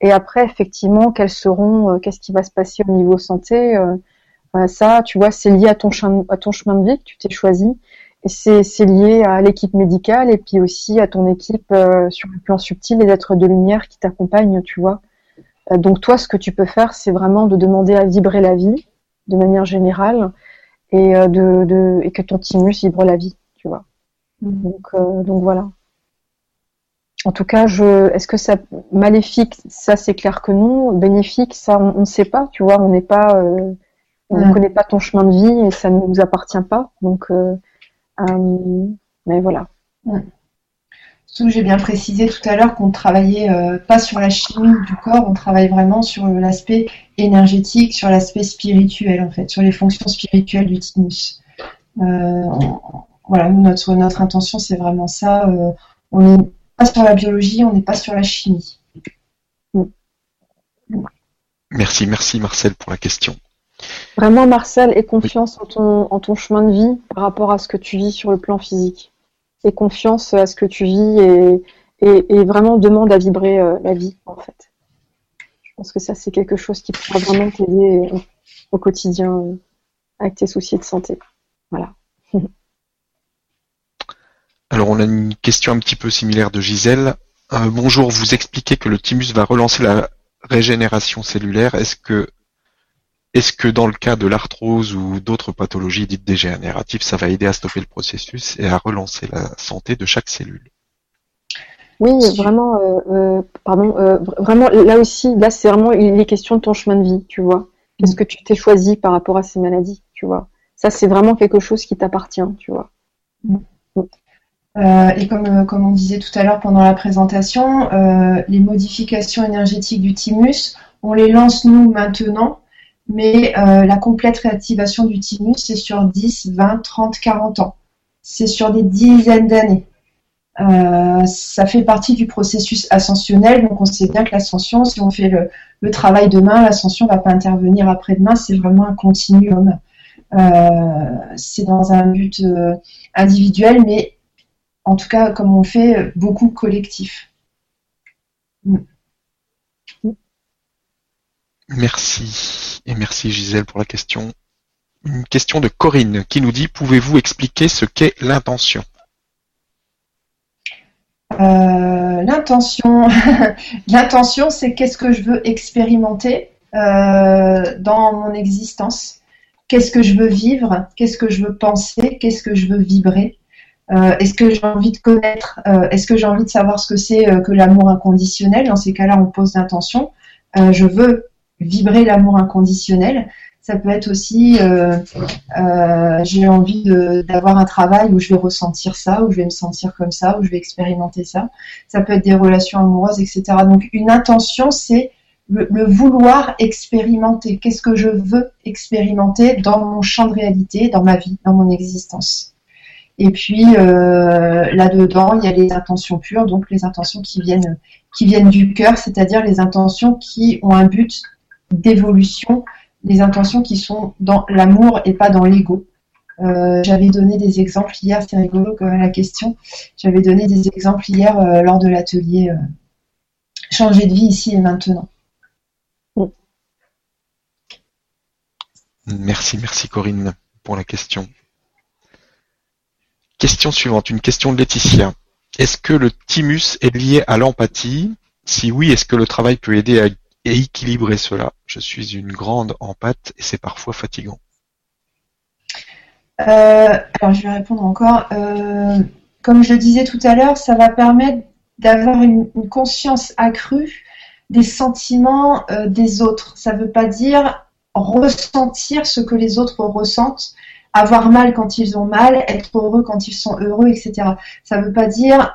Et après, effectivement, quels seront, qu'est-ce qui va se passer au niveau santé Ça, tu vois, c'est lié à ton, à ton chemin de vie que tu t'es choisi c'est lié à l'équipe médicale et puis aussi à ton équipe euh, sur le plan subtil, les êtres de lumière qui t'accompagnent, tu vois. Euh, donc toi, ce que tu peux faire, c'est vraiment de demander à vibrer la vie de manière générale et, euh, de, de, et que ton thymus vibre la vie, tu vois. Mm. Donc, donc voilà. En tout cas, je, est-ce que ça maléfique Ça, c'est clair que non. Bénéfique, ça, on ne sait pas. Tu vois, on n'est pas, on ne connaît pas ton chemin de vie et ça ne nous appartient pas. Donc, euh, mais voilà. Surtout j'ai bien précisé tout à l'heure qu'on travaillait euh, pas sur la chimie du corps, on travaille vraiment sur l'aspect énergétique, sur l'aspect spirituel en fait, sur les fonctions spirituelles du thymus. Euh, voilà, notre, notre intention c'est vraiment ça. on n'est pas sur la biologie, on n'est pas sur la chimie. Merci, merci Marcel pour la question. Vraiment, Marcel, aie confiance en, ton, en ton chemin de vie par rapport à ce que tu vis sur le plan physique. Aie confiance à ce que tu vis et, et, vraiment demande à vibrer euh, la vie, en fait. Je pense que ça, c'est quelque chose qui pourra vraiment t'aider au quotidien euh, avec tes soucis de santé. Voilà. [laughs] Alors, on a une question un petit peu similaire de Gisèle. Euh, bonjour, vous expliquez que le thymus va relancer la régénération cellulaire. Est-ce que est-ce que dans le cas de l'arthrose ou d'autres pathologies dites dégénératives, ça va aider à stopper le processus et à relancer la santé de chaque cellule? Oui, vraiment, euh, euh, pardon, euh, vraiment, là aussi, là c'est vraiment les questions de ton chemin de vie, tu vois. Qu'est-ce que tu t'es choisi par rapport à ces maladies, tu vois? Ça, c'est vraiment quelque chose qui t'appartient, tu vois. et comme, comme on disait tout à l'heure pendant la présentation, les modifications énergétiques du thymus, on les lance nous maintenant mais euh, la complète réactivation du thymus, c'est sur 10, 20, 30, 40 ans. C'est sur des dizaines d'années. Euh, ça fait partie du processus ascensionnel, donc on sait bien que l'ascension, si on fait le, travail demain, l'ascension ne va pas intervenir après-demain, c'est vraiment un continuum. c'est dans un but individuel, mais en tout cas, comme on fait, beaucoup collectif. Mm. Merci. Et merci Gisèle pour la question. Une question de Corinne qui nous dit Pouvez-vous expliquer ce qu'est l'intention? Euh, L'intention, [laughs] l'intention, c'est qu'est-ce que je veux expérimenter euh, dans mon existence? Qu'est-ce que je veux vivre? Qu'est-ce que je veux penser? Qu'est-ce que je veux vibrer? Euh, Est-ce que j'ai envie de connaître Est-ce que j'ai envie de savoir ce que c'est que l'amour inconditionnel? Dans ces cas-là, on pose l'intention. je veux vibrer l'amour inconditionnel. Ça peut être aussi, euh, euh, j'ai envie d'avoir un travail où je vais ressentir ça, où je vais me sentir comme ça, où je vais expérimenter ça. Ça peut être des relations amoureuses, etc. Donc une intention, c'est le, vouloir expérimenter. Qu'est-ce que je veux expérimenter dans mon champ de réalité, dans ma vie, dans mon existence? Et puis euh, là-dedans, il y a les intentions pures, donc les intentions qui viennent, qui viennent du cœur, c'est-à-dire les intentions qui ont un but d'évolution, les intentions qui sont dans l'amour et pas dans l'ego. Euh, j'avais donné des exemples hier, c'est rigolo comme la question. J'avais donné des exemples hier euh, lors de l'atelier euh, Changer de vie ici et maintenant. Merci, merci Corinne pour la question. Question suivante, une question de Laetitia. Est-ce que le thymus est lié à l'empathie? Si oui, est-ce que le travail peut aider à et équilibrer cela. Je suis une grande en pâte et c'est parfois fatigant. Euh, alors je vais répondre encore. Euh, comme je le disais tout à l'heure, ça va permettre d'avoir une, conscience accrue des sentiments euh, des autres. Ça ne veut pas dire ressentir ce que les autres ressentent, avoir mal quand ils ont mal, être heureux quand ils sont heureux, etc. Ça ne veut pas dire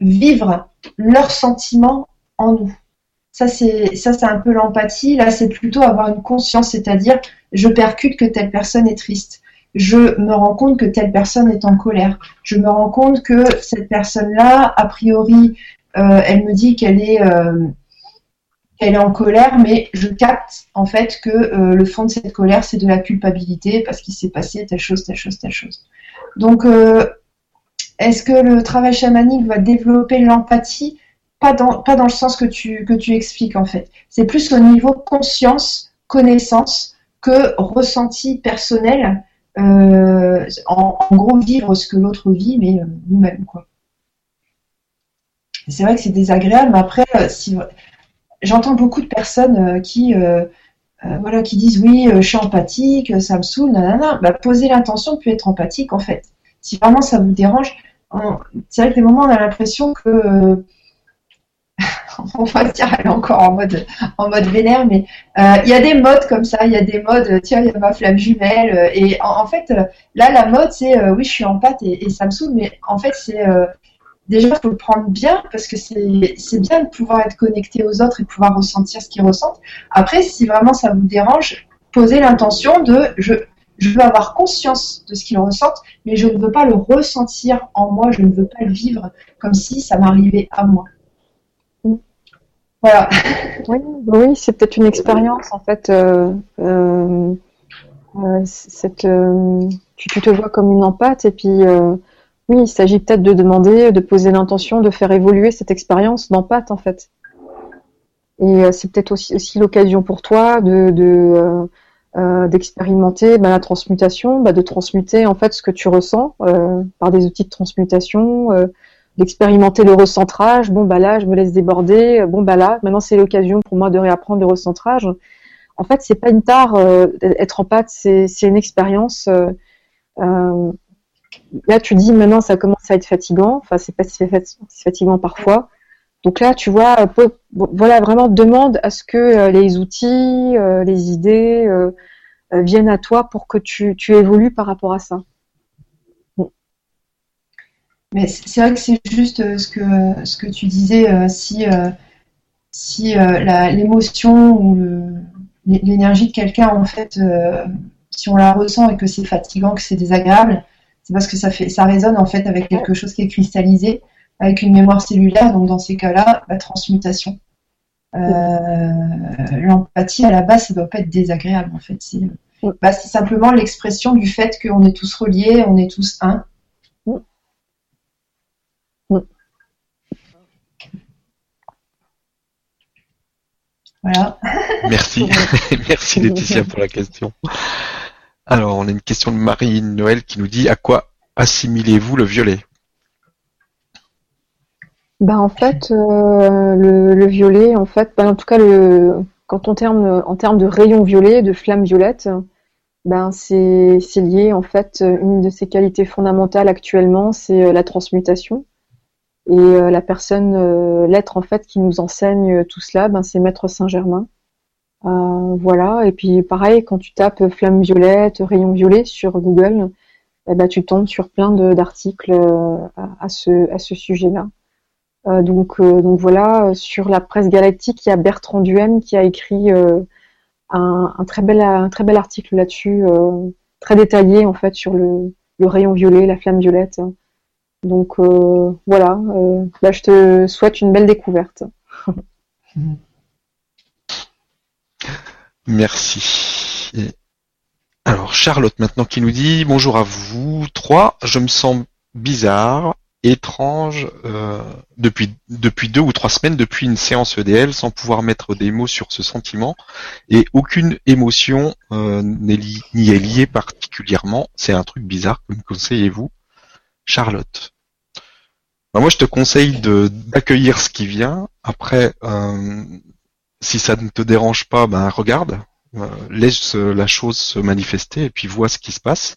vivre leurs sentiments en nous. Ça, c'est ça, c'est un peu l'empathie. Là, c'est plutôt avoir une conscience, c'est-à-dire je percute que telle personne est triste. Je me rends compte que telle personne est en colère. Je me rends compte que cette personne-là, a priori, euh, elle me dit qu'elle est euh, qu'elle est en colère, mais je capte en fait que euh, le fond de cette colère, c'est de la culpabilité parce qu'il s'est passé telle chose, telle chose, telle chose. Donc, est-ce que le travail chamanique va développer l'empathie? Pas dans, pas dans le sens que tu, que tu expliques en fait. C'est plus au niveau conscience, connaissance que ressenti personnel. Euh, en, gros, vivre ce que l'autre vit, mais euh, nous-mêmes. C'est vrai que c'est désagréable, mais après, euh, j'entends beaucoup de personnes qui, voilà, qui disent oui, je suis empathique, ça me saoule, nanana. Bah, poser l'intention peut être empathique en fait. Si vraiment ça vous dérange, c'est vrai que des moments on a l'impression que [laughs] on va dire, elle est encore en mode, en mode vénère, mais euh, il y a des modes comme ça, il y a des modes, tiens, il y a ma flamme jumelle, euh, et en, fait, euh, là, la mode, c'est, oui, je suis en pâte et, ça me saoule, mais en fait, c'est, déjà, il faut le prendre bien, parce que c'est bien de pouvoir être connecté aux autres et pouvoir ressentir ce qu'ils ressentent. Après, si vraiment ça vous dérange, posez l'intention de, je, je veux avoir conscience de ce qu'ils ressentent, mais je ne veux pas le ressentir en moi, je ne veux pas le vivre comme si ça m'arrivait à moi. Voilà. [laughs] Oui, oui c'est peut-être une expérience en fait. Euh, euh, euh, tu, te vois comme une empathe et puis oui, il s'agit peut-être de demander, de poser l'intention de faire évoluer cette expérience d'empathe en fait. Et c'est peut-être aussi, aussi l'occasion pour toi de, d'expérimenter bah, la transmutation, bah, de transmuter en fait ce que tu ressens par des outils de transmutation, d'expérimenter le recentrage. Bon bah là, je me laisse déborder. Bon bah là, maintenant c'est l'occasion pour moi de réapprendre le recentrage. En fait, c'est pas une tare euh, être en pâte, c'est une expérience. Euh, euh, là, tu dis maintenant ça commence à être fatigant. Enfin, c'est pas si fatigant parfois. Donc là, tu vois, voilà, vraiment demande à ce que les outils, les idées viennent à toi pour que tu, tu évolues par rapport à ça. Mais c'est vrai que c'est juste euh, ce que, ce que tu disais, euh, si, euh, si l'émotion ou l'énergie de quelqu'un, en fait, si on la ressent et que c'est fatigant, que c'est désagréable, c'est parce que ça, fait, ça résonne en fait avec quelque chose qui est cristallisé, avec une mémoire cellulaire. Donc dans ces cas-là, la transmutation. L'empathie à la base, ça ne doit pas être désagréable en fait. bah, c'est simplement l'expression du fait qu'on est tous reliés, on est tous un. Voilà. Merci. [laughs] [laughs] Merci Laetitia pour la question. Alors, on a une question de Marie Noël qui nous dit à quoi assimilez-vous le violet? Bah en fait, euh, le, violet, en fait, bah, en tout cas, le, quand on terme en termes de rayon violet, de flamme violette, ben c'est lié en fait une de ses qualités fondamentales actuellement, c'est euh, la transmutation. Et euh, la personne, euh, l'être en fait qui nous enseigne tout cela, ben, c'est Maître Saint-Germain. Euh, voilà. Et puis pareil, quand tu tapes flamme violette, rayon violet sur Google, eh ben, tu tombes sur plein d'articles à, ce, sujet-là. donc, donc voilà, sur la presse galactique, il y a Bertrand Duhem qui a écrit un, très bel, article là-dessus, très détaillé en fait sur le rayon violet, la flamme violette. Donc euh, voilà, euh, là je te souhaite une belle découverte. [laughs] Merci. Alors Charlotte maintenant qui nous dit bonjour à vous trois, je me sens bizarre, étrange euh, depuis depuis deux ou trois semaines depuis une séance EDL sans pouvoir mettre des mots sur ce sentiment et aucune émotion n'y est liée particulièrement. C'est un truc bizarre. Que me conseillez-vous? Charlotte. Bah, moi, je te conseille d'accueillir ce qui vient. Après, euh, si ça ne te dérange pas, ben regarde, euh, laisse la chose se manifester et puis vois ce qui se passe.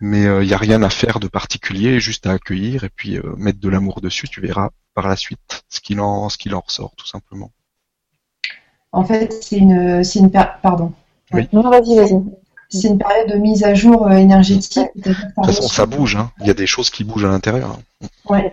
Mais il euh, n'y a rien à faire de particulier, juste à accueillir et puis mettre de l'amour dessus. Tu verras par la suite ce qu'il en, ce qu'il en ressort, tout simplement. En fait, c'est une, c'est une pardon. Oui. Non, vas-y, vas-y. C'est une période de mise à jour énergétique. De toute façon, ça bouge. Hein. Il y a des choses qui bougent à l'intérieur. Ouais.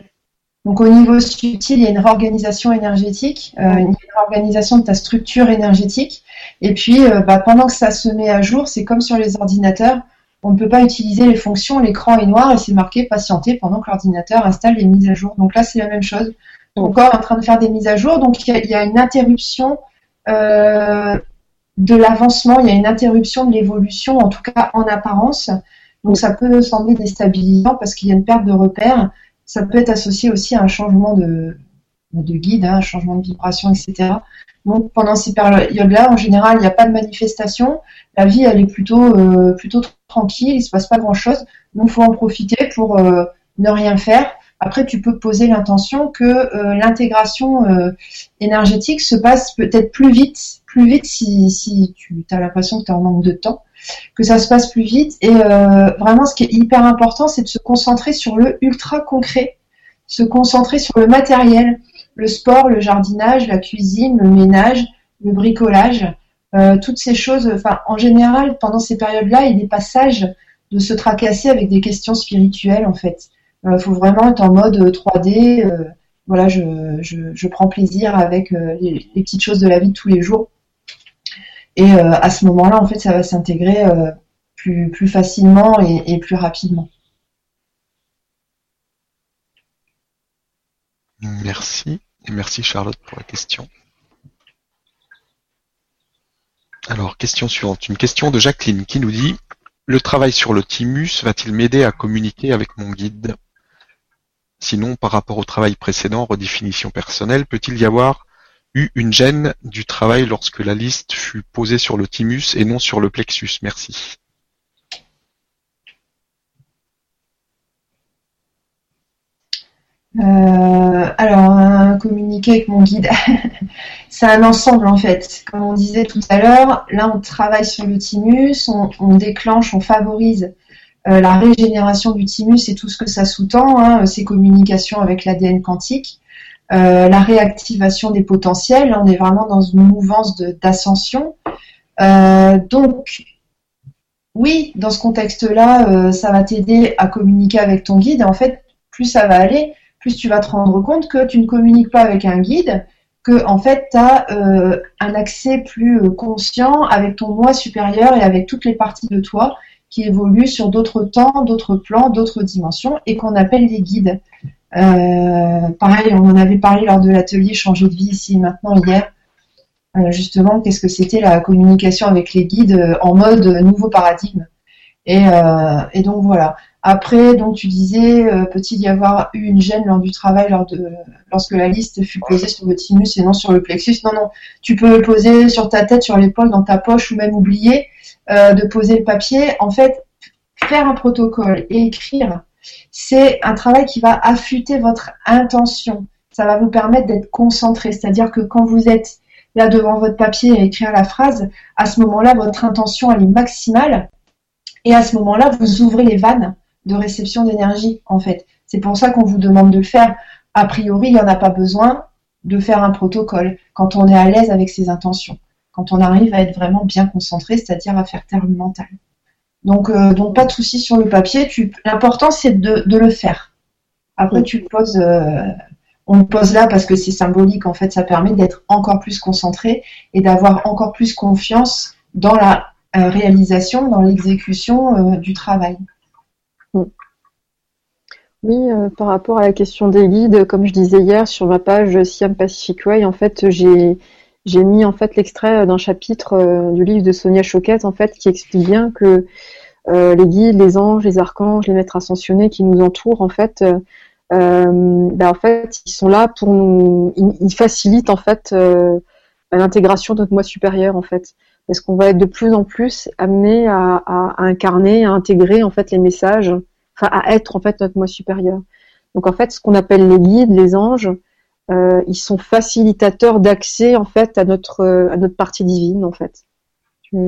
Donc au niveau subtil, il y a une réorganisation énergétique, euh, une réorganisation de ta structure énergétique. Et puis euh, bah, pendant que ça se met à jour, c'est comme sur les ordinateurs, on ne peut pas utiliser les fonctions, l'écran est noir et c'est marqué patienter pendant que l'ordinateur installe les mises à jour. Donc là, c'est la même chose. Ton corps est en train de faire des mises à jour, donc il y a, une interruption euh, de l'avancement, il y a une interruption de l'évolution, en tout cas en apparence. Donc ça peut sembler déstabilisant parce qu'il y a une perte de repères ça peut être associé aussi à un changement de, de guide, hein, un changement de vibration, etc. Donc pendant ces périodes-là, en général, il n'y a pas de manifestation. La vie, elle est plutôt euh, plutôt tranquille, il se passe pas grand-chose. Donc il faut en profiter pour euh, ne rien faire. Après, tu peux poser l'intention que euh, l'intégration énergétique se passe peut-être plus vite, plus vite si, tu as l'impression que tu es en manque de temps que ça se passe plus vite. Et euh, vraiment, ce qui est hyper important, c'est de se concentrer sur le ultra concret, se concentrer sur le matériel, le sport, le jardinage, la cuisine, le ménage, le bricolage, euh, toutes ces choses. Enfin, en général, pendant ces périodes-là, il n'est pas sage de se tracasser avec des questions spirituelles, en fait. Il euh, faut vraiment être en mode 3D. voilà, je, prends plaisir avec les petites choses de la vie de tous les jours et euh, à ce moment-là, en fait, ça va s'intégrer euh, plus, plus facilement et, plus rapidement. Merci. Et merci Charlotte pour la question. Alors, question suivante. Une question de Jacqueline qui nous dit Le travail sur le thymus va-t-il m'aider à communiquer avec mon guide? Sinon, par rapport au travail précédent, redéfinition personnelle, peut-il y avoir eu une gêne du travail lorsque la liste fut posée sur le thymus et non sur le plexus. Merci. Euh, alors, communiquer avec mon guide, [laughs] c'est un ensemble en fait. Comme on disait tout à l'heure, là on travaille sur le thymus, on, déclenche, on favorise euh, la régénération du thymus et tout ce que ça sous-tend, hein, ces communications avec l'ADN quantique. Euh, la réactivation des potentiels. On est vraiment dans une mouvance d'ascension. Euh, donc, oui, dans ce contexte-là, euh, ça va t'aider à communiquer avec ton guide. Et en fait, plus ça va aller, plus tu vas te rendre compte que tu ne communiques pas avec un guide, que en fait, tu as un accès plus conscient avec ton moi supérieur et avec toutes les parties de toi qui évoluent sur d'autres temps, d'autres plans, d'autres dimensions et qu'on appelle les guides. Euh, pareil, on en avait parlé lors de l'atelier Changer de vie ici maintenant hier. justement qu'est-ce que c'était la communication avec les guides en mode nouveau paradigme? Et, et donc voilà. Après, donc tu disais, peut-il y avoir eu une gêne lors du travail, lorsque la liste fut posée sur le thymus et non sur le plexus? Non, non. Tu peux le poser sur ta tête, sur l'épaule, dans ta poche ou même oublier de poser le papier. En fait, faire un protocole et écrire, c'est un travail qui va affûter votre intention. Ça va vous permettre d'être concentré. C'est-à-dire que quand vous êtes là devant votre papier à écrire la phrase, à ce moment-là, votre intention, elle est maximale. Et à ce moment-là, vous ouvrez les vannes de réception d'énergie, en fait. C'est pour ça qu'on vous demande de le faire. A priori, il n'y en a pas besoin de faire un protocole quand on est à l'aise avec ses intentions, quand on arrive à être vraiment bien concentré, c'est-à-dire à faire taire le mental. Donc, euh, donc pas de souci sur le papier. L'important c'est de, le faire. Après, tu poses, euh, on le pose là parce que c'est symbolique. En fait, ça permet d'être encore plus concentré et d'avoir encore plus confiance dans la euh, réalisation, dans l'exécution du travail. Oui, par rapport à la question des guides, comme je disais hier sur ma page Siam Pacific Way, en fait, j'ai j'ai mis en fait l'extrait d'un chapitre euh, du livre de Sonia Choquette en fait qui explique bien que euh, les guides, les anges, les archanges, les maîtres ascensionnés qui nous entourent en fait, euh, ben, en fait ils sont là pour nous, ils, facilitent en fait l'intégration de notre moi supérieur en fait, parce qu'on va être de plus en plus amené à, à, incarner, à intégrer en fait les messages, enfin à être en fait notre moi supérieur. Donc en fait ce qu'on appelle les guides, les anges, euh, ils sont facilitateurs d'accès en fait à notre à notre partie divine en fait.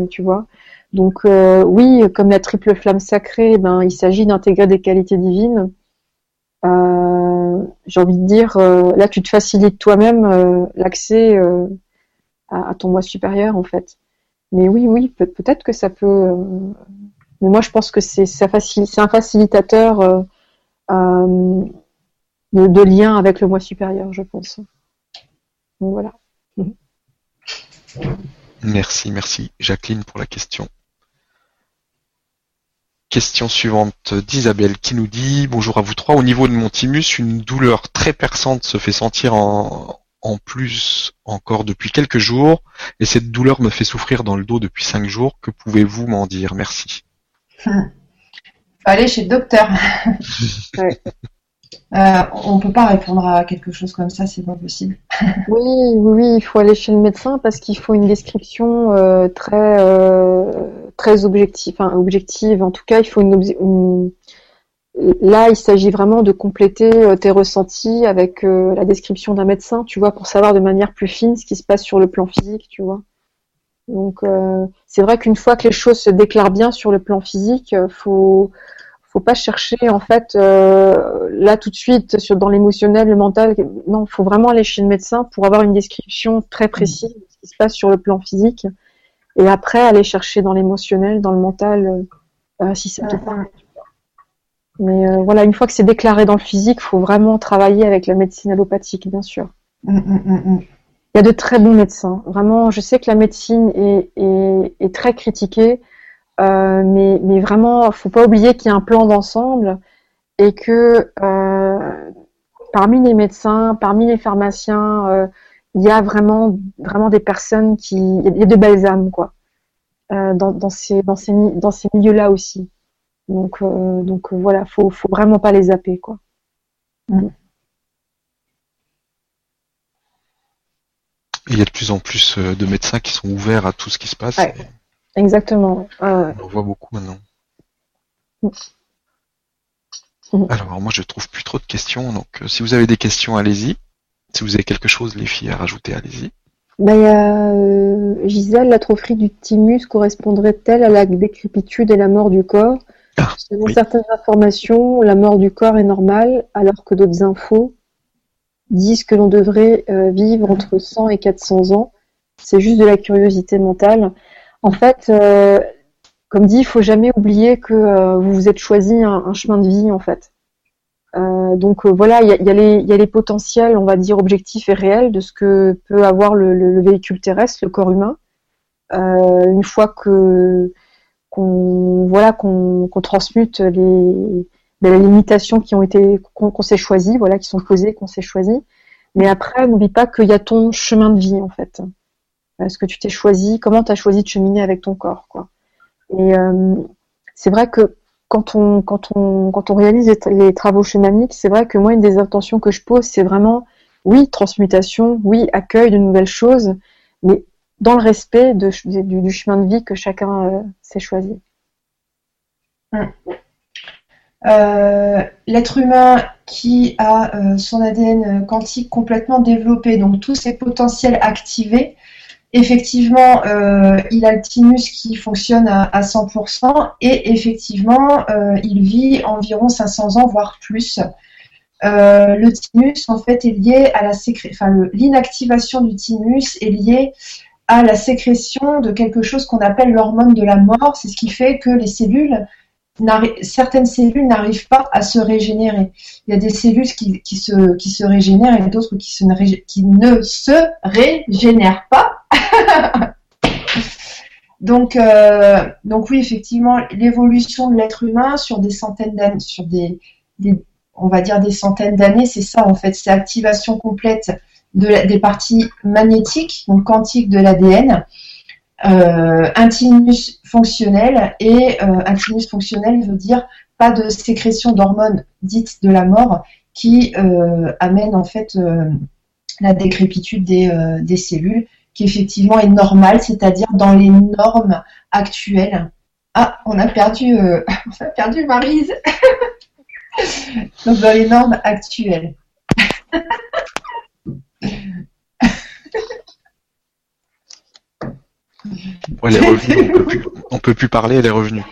Tu, vois? Donc euh, oui, comme la triple flamme sacrée, ben il s'agit d'intégrer des qualités divines. Euh, j'ai envie de dire, là tu te facilites toi-même l'accès à, ton moi supérieur en fait. Mais oui, oui, peut-être que ça peut. mais moi je pense que c'est un facilitateur de, lien avec le moi supérieur, je pense. voilà. Merci, merci Jacqueline pour la question. Question suivante d'Isabelle qui nous dit Bonjour à vous trois. Au niveau de mon thymus, une douleur très perçante se fait sentir en, plus encore depuis quelques jours et cette douleur me fait souffrir dans le dos depuis cinq jours. Que pouvez-vous m'en dire? Merci. Allez chez le docteur. [laughs] Euh, on ne peut pas répondre à quelque chose comme ça, c'est pas possible. [laughs] oui, oui, il faut aller chez le médecin parce qu'il faut une description euh, très, euh, très objective, enfin, objective. En tout cas, il faut une, Là, il s'agit vraiment de compléter tes ressentis avec la description d'un médecin, tu vois, pour savoir de manière plus fine ce qui se passe sur le plan physique, tu vois. Donc, c'est vrai qu'une fois que les choses se déclarent bien sur le plan physique, faut faut pas chercher en fait euh, là tout de suite sur dans l'émotionnel, le mental. Non, faut vraiment aller chez le médecin pour avoir une description très précise de ce qui se passe sur le plan physique, et après aller chercher dans l'émotionnel, dans le mental, euh, si ça te parle. Mais euh, voilà, une fois que c'est déclaré dans le physique, faut vraiment travailler avec la médecine allopathique, bien sûr. Mm, mm, mm, Il y a de très bons médecins. Vraiment, je sais que la médecine est, est, est très critiquée. Euh, mais, mais vraiment, faut pas oublier qu'il y a un plan d'ensemble et que euh, parmi les médecins, parmi les pharmaciens, euh, il y a vraiment, vraiment des personnes qui, il y a de belles âmes, quoi, dans, dans, ces, dans ces, dans ces milieux-là aussi. Donc, donc voilà, faut, faut vraiment pas les zapper, quoi. Mm. Il y a de plus en plus de médecins qui sont ouverts à tout ce qui se passe. Exactement. On en voit beaucoup maintenant. Mm. Alors moi je trouve plus trop de questions, donc euh, si vous avez des questions, allez-y. Si vous avez quelque chose, les filles, à rajouter, allez-y. Bah, y a, euh, Gisèle, l'atrophie du thymus correspondrait-elle à la décrépitude et la mort du corps? Ah, Selon certaines informations, la mort du corps est normale, alors que d'autres infos disent que l'on devrait euh, vivre entre 100 et 400 ans. C'est juste de la curiosité mentale. En fait, euh, comme dit, il faut jamais oublier que euh, vous vous êtes choisi un, chemin de vie en fait. Euh, donc voilà, il y a, les potentiels, on va dire objectifs et réels de ce que peut avoir le, véhicule terrestre, le corps humain. une fois que qu'on voilà qu'on transmute les, ben, les limitations qui ont été qu'on s'est choisies, voilà, qui sont posées, qu'on s'est choisies. Mais après, n'oublie pas qu'il y a ton chemin de vie en fait. Ce que tu t'es choisi, comment tu as choisi de cheminer avec ton corps. Quoi. Et c'est vrai que quand on, réalise les, travaux chamaniques, c'est vrai que moi, une des intentions que je pose, c'est vraiment, oui, transmutation, oui, accueil de nouvelles choses, mais dans le respect du, chemin de vie que chacun euh, s'est choisi. Hum. Euh, l'être humain qui a euh, son ADN quantique complètement développé, donc tous ses potentiels activés, effectivement, euh, il a le thymus qui fonctionne à, 100% et effectivement, euh, il vit environ 500 ans, voire plus. Euh, le thymus, en fait, est lié à la sécrétion, enfin, l'inactivation du thymus est liée à la sécrétion de quelque chose qu'on appelle l'hormone de la mort. C'est ce qui fait que les cellules, certaines cellules n'arrivent pas à se régénérer. Il y a des cellules qui, se, régénèrent et d'autres qui ne se régénèrent pas [laughs] donc, euh, donc oui, effectivement, l'évolution de l'être humain sur des centaines d'années, sur des, on va dire des centaines d'années, c'est ça en fait, c'est l'activation complète de des parties magnétiques, donc quantiques de l'ADN, euh, un thymus fonctionnel et euh, un thymus fonctionnel veut dire pas de sécrétion d'hormones dites de la mort qui euh, amène en fait la décrépitude des cellules qui effectivement est normal, c'est-à-dire dans les normes actuelles. Ah, on a perdu, euh, [laughs] on a perdu Marise. [laughs] Donc dans les normes actuelles. [laughs] elle est revenue, on peut plus, peut plus parler, elle est revenue.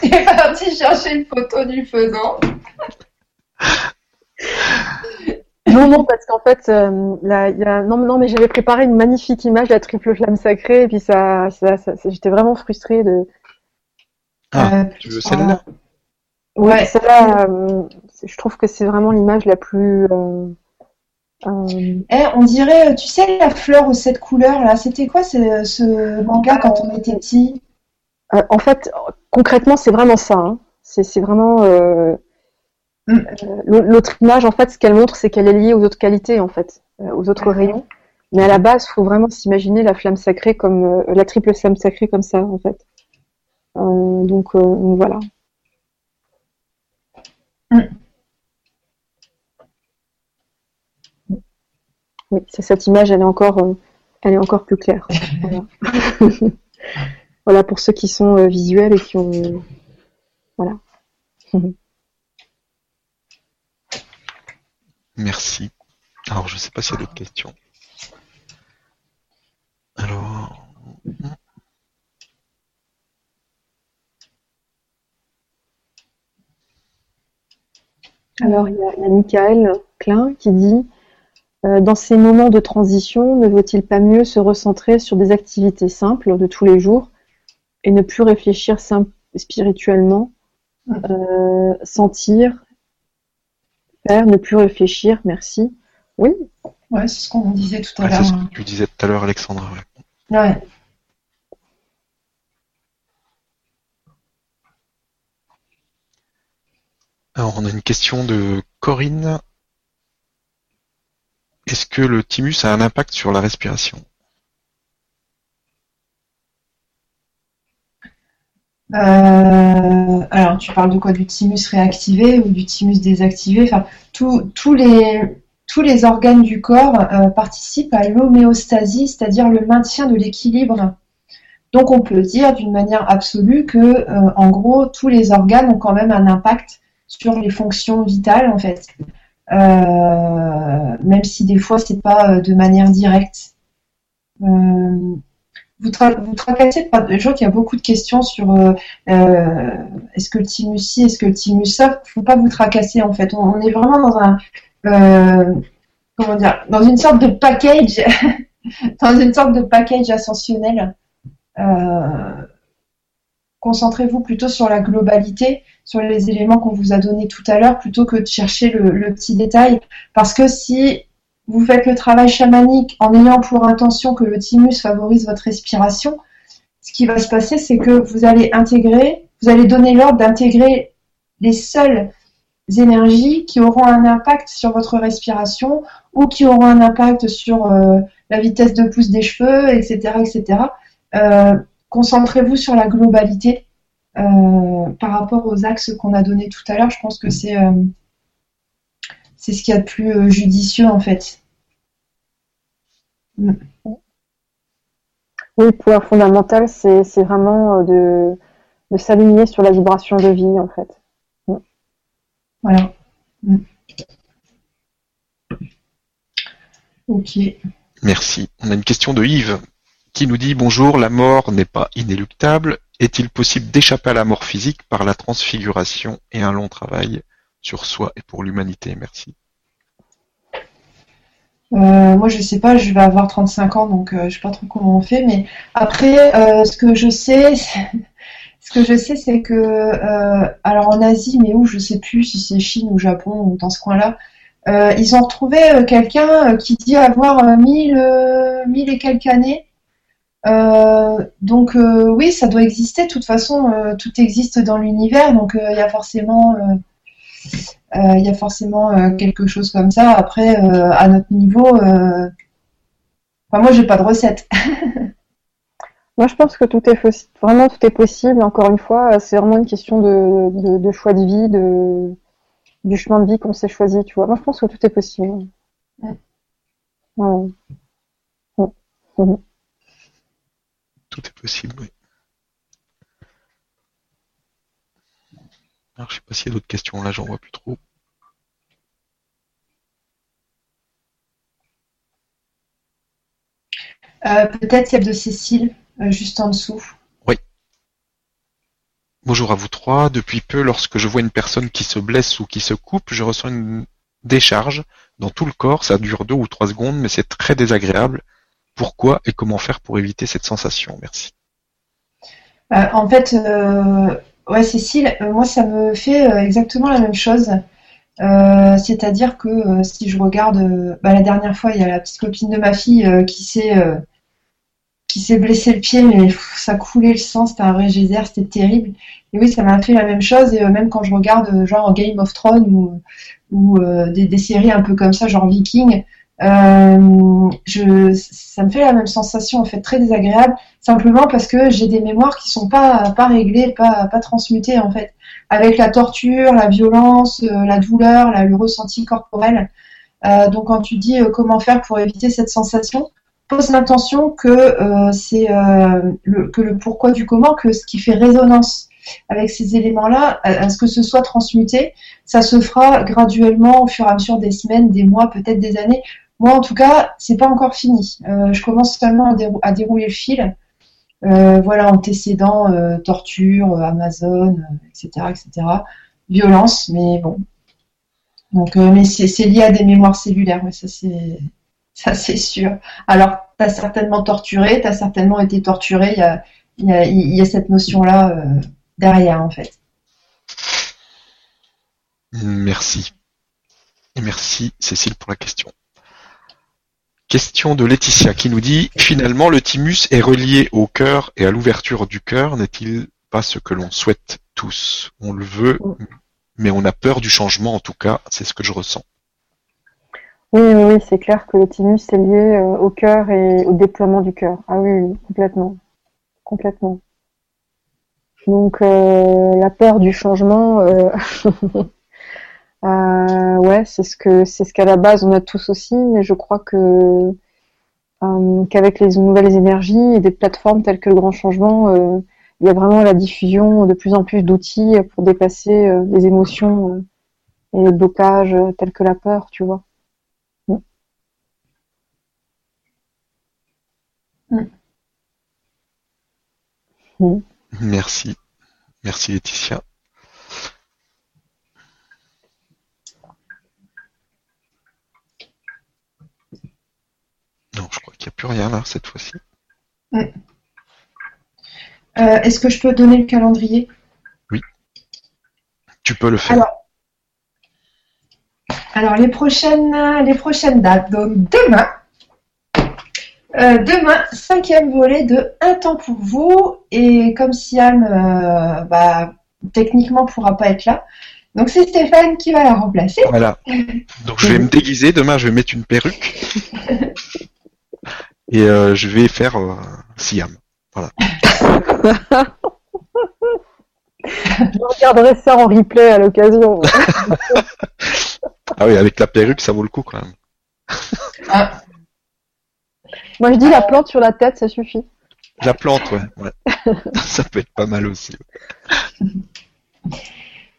T'es parti chercher une photo du faisant. Non, non, parce qu'en fait, euh, y a... non, non, mais j'avais préparé une magnifique image de la triple flamme sacrée, et puis ça, ça, j'étais vraiment frustrée de. Ah, euh, tu veux celle-là? Ouais, celle-là, euh, je trouve que c'est vraiment l'image la plus. Eh, on dirait, tu sais, la fleur aux sept couleurs, là, c'était quoi ce, ce manga quand on était petit? En fait, concrètement, c'est vraiment ça. Hein. C'est vraiment Mm. Euh, l'autre image, en fait, ce qu'elle montre, c'est qu'elle est liée aux autres qualités, en fait, euh, aux autres rayons. Mais à la base, il faut vraiment s'imaginer la flamme sacrée comme euh, la triple flamme sacrée comme ça, en fait. donc, voilà. Mm. Oui, cette image, elle est encore, elle est encore plus claire. Voilà. [laughs] voilà pour ceux qui sont visuels et qui ont, voilà. [laughs] Merci. Alors, je ne sais pas s'il y a d'autres questions. Alors. Alors, il y a, Michael Klein qui dit euh, Dans ces moments de transition, ne vaut-il pas mieux se recentrer sur des activités simples de tous les jours et ne plus réfléchir spirituellement, euh, sentir, Faire, ne plus réfléchir, merci. Oui. Ouais, c'est ce qu'on disait tout à l'heure. c'est ce que tu disais tout à l'heure, Alexandre. Ouais. Alors, on a une question de Corinne. Est-ce que le thymus a un impact sur la respiration? Euh, alors, tu parles de quoi? Du thymus réactivé ou du thymus désactivé? Enfin, tous les, tous les organes du corps euh, participent à l'homéostasie, c'est-à-dire le maintien de l'équilibre. Donc, on peut dire d'une manière absolue que, euh, en gros, tous les organes ont quand même un impact sur les fonctions vitales, en fait. même si des fois, c'est pas de manière directe vous, vous tracassez. Je vois qu'il y a beaucoup de questions sur euh, euh, est-ce que le thymus ci, est-ce que le thymus ça. Faut pas vous tracasser en fait. On, est vraiment dans un euh, comment dire, dans une sorte de package, [laughs] dans une sorte de package ascensionnel. Concentrez-vous plutôt sur la globalité, sur les éléments qu'on vous a donnés tout à l'heure, plutôt que de chercher le petit détail. Parce que si vous faites le travail chamanique en ayant pour intention que le thymus favorise votre respiration, ce qui va se passer, c'est que vous allez intégrer, vous allez donner l'ordre d'intégrer les seuls énergies qui auront un impact sur votre respiration ou qui auront un impact sur la vitesse de pousse des cheveux, etc., etc. Concentrez-vous sur la globalité par rapport aux axes qu'on a donnés tout à l'heure. Je pense que c'est c'est ce qu'il y a de plus judicieux en fait. Oui, le point fondamental, c'est vraiment euh, de, s'aligner sur la vibration de vie, en fait. Mm. Voilà. Mm. Ok. Merci. On a une question de Yves qui nous dit Bonjour, la mort n'est pas inéluctable. Est-il possible d'échapper à la mort physique par la transfiguration et un long travail? Sur soi et pour l'humanité Merci. Euh, moi, je sais pas, je vais avoir 35 ans, donc euh, je sais pas trop comment on fait. Mais après, euh, ce que je sais, [laughs] ce que je sais, c'est que, alors en Asie, mais où, je sais plus si c'est Chine ou Japon ou dans ce coin-là, ils ont retrouvé quelqu'un qui dit avoir mille, mille et quelques années. donc oui, ça doit exister. De toute façon, tout existe dans l'univers, donc il y a forcément euh, il y a forcément euh, quelque chose comme ça. Après, euh, à notre niveau, enfin, moi, j'ai pas de recette. [laughs] Moi, je pense que tout est vraiment tout est possible. Encore une fois, c'est vraiment une question de, choix de vie, de, du chemin de vie qu'on s'est choisi. Tu vois, moi, je pense que tout est possible. Tout est possible, oui. Alors, je sais pas s'il y a d'autres questions. Là, j'en vois plus trop. Euh, peut-être celle de Cécile, euh, juste en dessous. Oui. Bonjour à vous trois. Depuis peu, lorsque je vois une personne qui se blesse ou qui se coupe, je ressens une décharge dans tout le corps. Ça dure deux ou trois secondes, mais c'est très désagréable. Pourquoi et comment faire pour éviter cette sensation? Merci. Euh, en fait, Ouais, Cécile, euh, moi ça me fait euh, exactement la même chose. Euh, c'est-à-dire que si je regarde, bah, la dernière fois, il y a la petite copine de ma fille qui s'est qui s'est le pied, mais ça coulait le sang, c'était un vrai geyser, c'était terrible. Et oui, ça m'a fait la même chose. Et même quand je regarde genre Game of Thrones ou, des, séries un peu comme ça, genre Viking, euh, je, ça me fait la même sensation, en fait, très désagréable, simplement parce que j'ai des mémoires qui sont pas, pas réglées, pas, pas transmutées, en fait, avec la torture, la violence, euh, la douleur, le ressenti corporel. Euh, donc, quand tu dis comment faire pour éviter cette sensation, pose l'intention que c'est le, que le pourquoi du comment, que ce qui fait résonance avec ces éléments-là, à, ce que ce soit transmuté, ça se fera graduellement au fur et à mesure des semaines, des mois, peut-être des années. Moi, en tout cas, c'est pas encore fini. Euh, je commence seulement à, dérouler le fil. Euh, voilà, antécédents, euh, torture, Amazon, etc., etc. Violence, mais bon. Donc, mais c'est lié à des mémoires cellulaires, mais ça c'est ça c'est sûr. Alors, tu as certainement torturé, tu as certainement été torturé, il y a, cette notion-là derrière, en fait. Merci. Merci Cécile pour la question. Question de Laetitia qui nous dit finalement le thymus est relié au cœur et à l'ouverture du cœur n'est-il pas ce que l'on souhaite tous? On le veut, mais on a peur du changement en tout cas, c'est ce que je ressens. Oui, oui, c'est clair que le thymus est lié euh, au cœur et au déploiement du cœur. Ah oui, complètement, complètement. Donc euh, la peur du changement, euh, [laughs] Euh, ouais, c'est ce que c'est ce qu'à la base on a tous aussi, mais je crois que euh, qu'avec les nouvelles énergies et des plateformes telles que le Grand Changement, euh, il y a vraiment la diffusion de plus en plus d'outils pour dépasser euh, les émotions et les blocages tels que la peur, tu vois. Mm. Mm. Merci. Merci Laetitia. Non, je crois qu'il n'y a plus rien là cette fois-ci. Euh, est-ce que je peux donner le calendrier? Oui. Tu peux le faire. Alors, les, prochaines, les prochaines dates. Donc demain, euh, demain, cinquième volet de Un temps pour vous. Et comme Siam, euh, bah, techniquement, pourra pas être là, Donc c'est Stéphane qui va la remplacer. Voilà. Donc je vais [laughs] me déguiser. Demain, je vais mettre une perruque. [laughs] Et euh, je vais faire euh, Siam. [laughs] [laughs] Je regarderai ça en replay à l'occasion. [laughs] Ah oui, avec la perruque, ça vaut le coup quand même. Ah, Moi je dis la plante sur la tête, ça suffit. La plante, ouais. ouais. ça peut être pas mal aussi.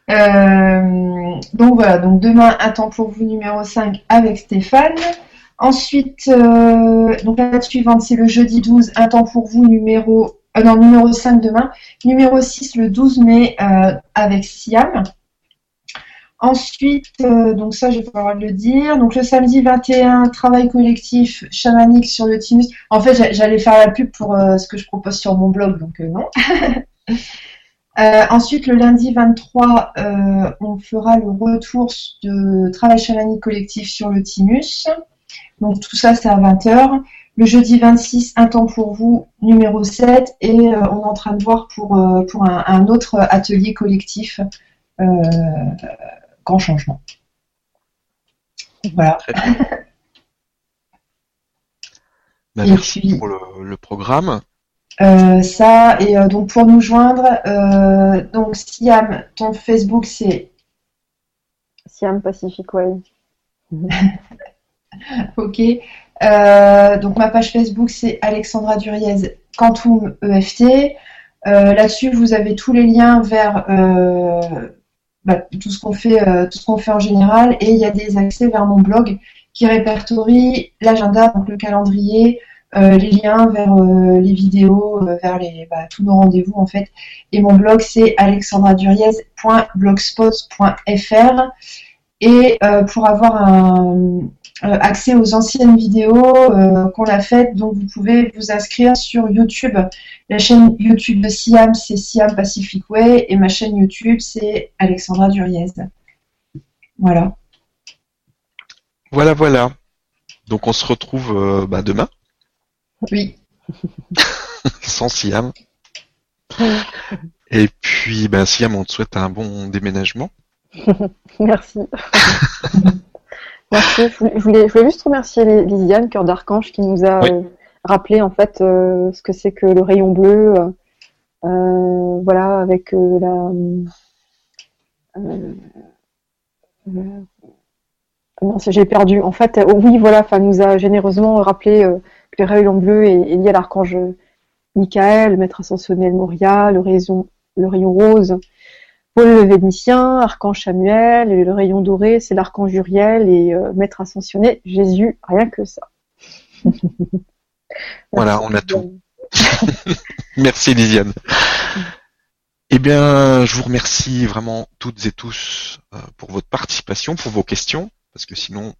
Euh, donc voilà, donc demain, un temps pour vous numéro 5 avec Stéphane. Ensuite, euh, donc la date suivante, c'est le jeudi 12, un temps pour vous numéro, euh, non, numéro 5 demain. Numéro 6, le 12 mai, euh, avec Siam. Ensuite, euh, donc ça, je vais pouvoir le dire. Donc le samedi 21, travail collectif chamanique sur le Tinus. En fait, j'a- j'allais faire la pub pour ce que je propose sur mon blog, donc non. [laughs] Ensuite, le lundi 23, euh, on fera le retour de travail chamanique collectif sur le Tinus. Donc tout ça, c'est à 20h. Le jeudi 26, un temps pour vous, numéro 7. Et euh, on est en train de voir pour, euh, pour un, un autre atelier collectif. Euh, grand changement. Voilà. [laughs] Bah, merci puis- pour le, le programme. Euh, ça, et euh, donc pour nous joindre, euh, donc Siam, ton Facebook c'est Siam Pacific Way. [laughs] [laughs] OK. Euh, donc ma page Facebook c'est Alexandra Duriez Quantum EFT. Euh, Là-dessus vous avez tous les liens vers euh, bah, tout ce qu'on fait, tout ce qu'on fait en général, et il y a des accès vers mon blog qui répertorie l'agenda, donc le calendrier, les liens vers les vidéos, vers les, bah, tous nos rendez-vous en fait. Et mon blog c'est alexandraduriez.blogspot.fr. Et pour avoir un, accès aux anciennes vidéos euh, qu'on a faites, donc vous pouvez vous inscrire sur YouTube. La chaîne YouTube de Siam, c'est Siam Pacific Way, et ma chaîne YouTube, c'est Alexandra Duriez. Voilà. Voilà, voilà. Donc on se retrouve euh, bah, demain, Oui. [laughs] sans Siam. Et puis, bah, Siam, on te souhaite un bon déménagement. [laughs] Merci. [laughs] Merci. Je voulais, je juste remercier Lisiane, Cœur d'Archange, qui nous a Oui. euh, rappelé en fait euh, ce que c'est que le rayon bleu. euh, voilà, avec la. non, j'ai perdu. En fait, euh, oui, voilà, enfin, nous a généreusement rappelé que le rayon bleu est, est lié à l'archange Michael, maître ascensionnel Moria, le rayon, le rayon rose Paul le Vénitien, Archange Samuel, et le rayon doré, c'est l'archange Uriel et euh, maître ascensionné Jésus, rien que ça. [laughs] Voilà, on a tout. [laughs] Merci Lisiane. Eh bien, je vous remercie vraiment toutes et tous euh, pour votre participation, pour vos questions, parce que sinon,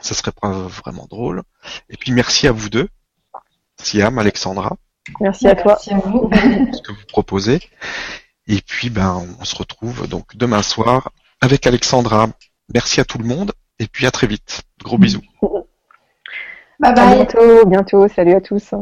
ça serait pas vraiment drôle. Et puis merci à vous deux, Siam, Alexandra, Merci à toi. Merci à vous. pour ce que vous proposez. Et puis, ben, on se retrouve donc demain soir avec Alexandra. Merci à tout le monde, et puis à très vite. Gros bisous. [laughs] Bye À bye. bientôt, bientôt. Salut à tous.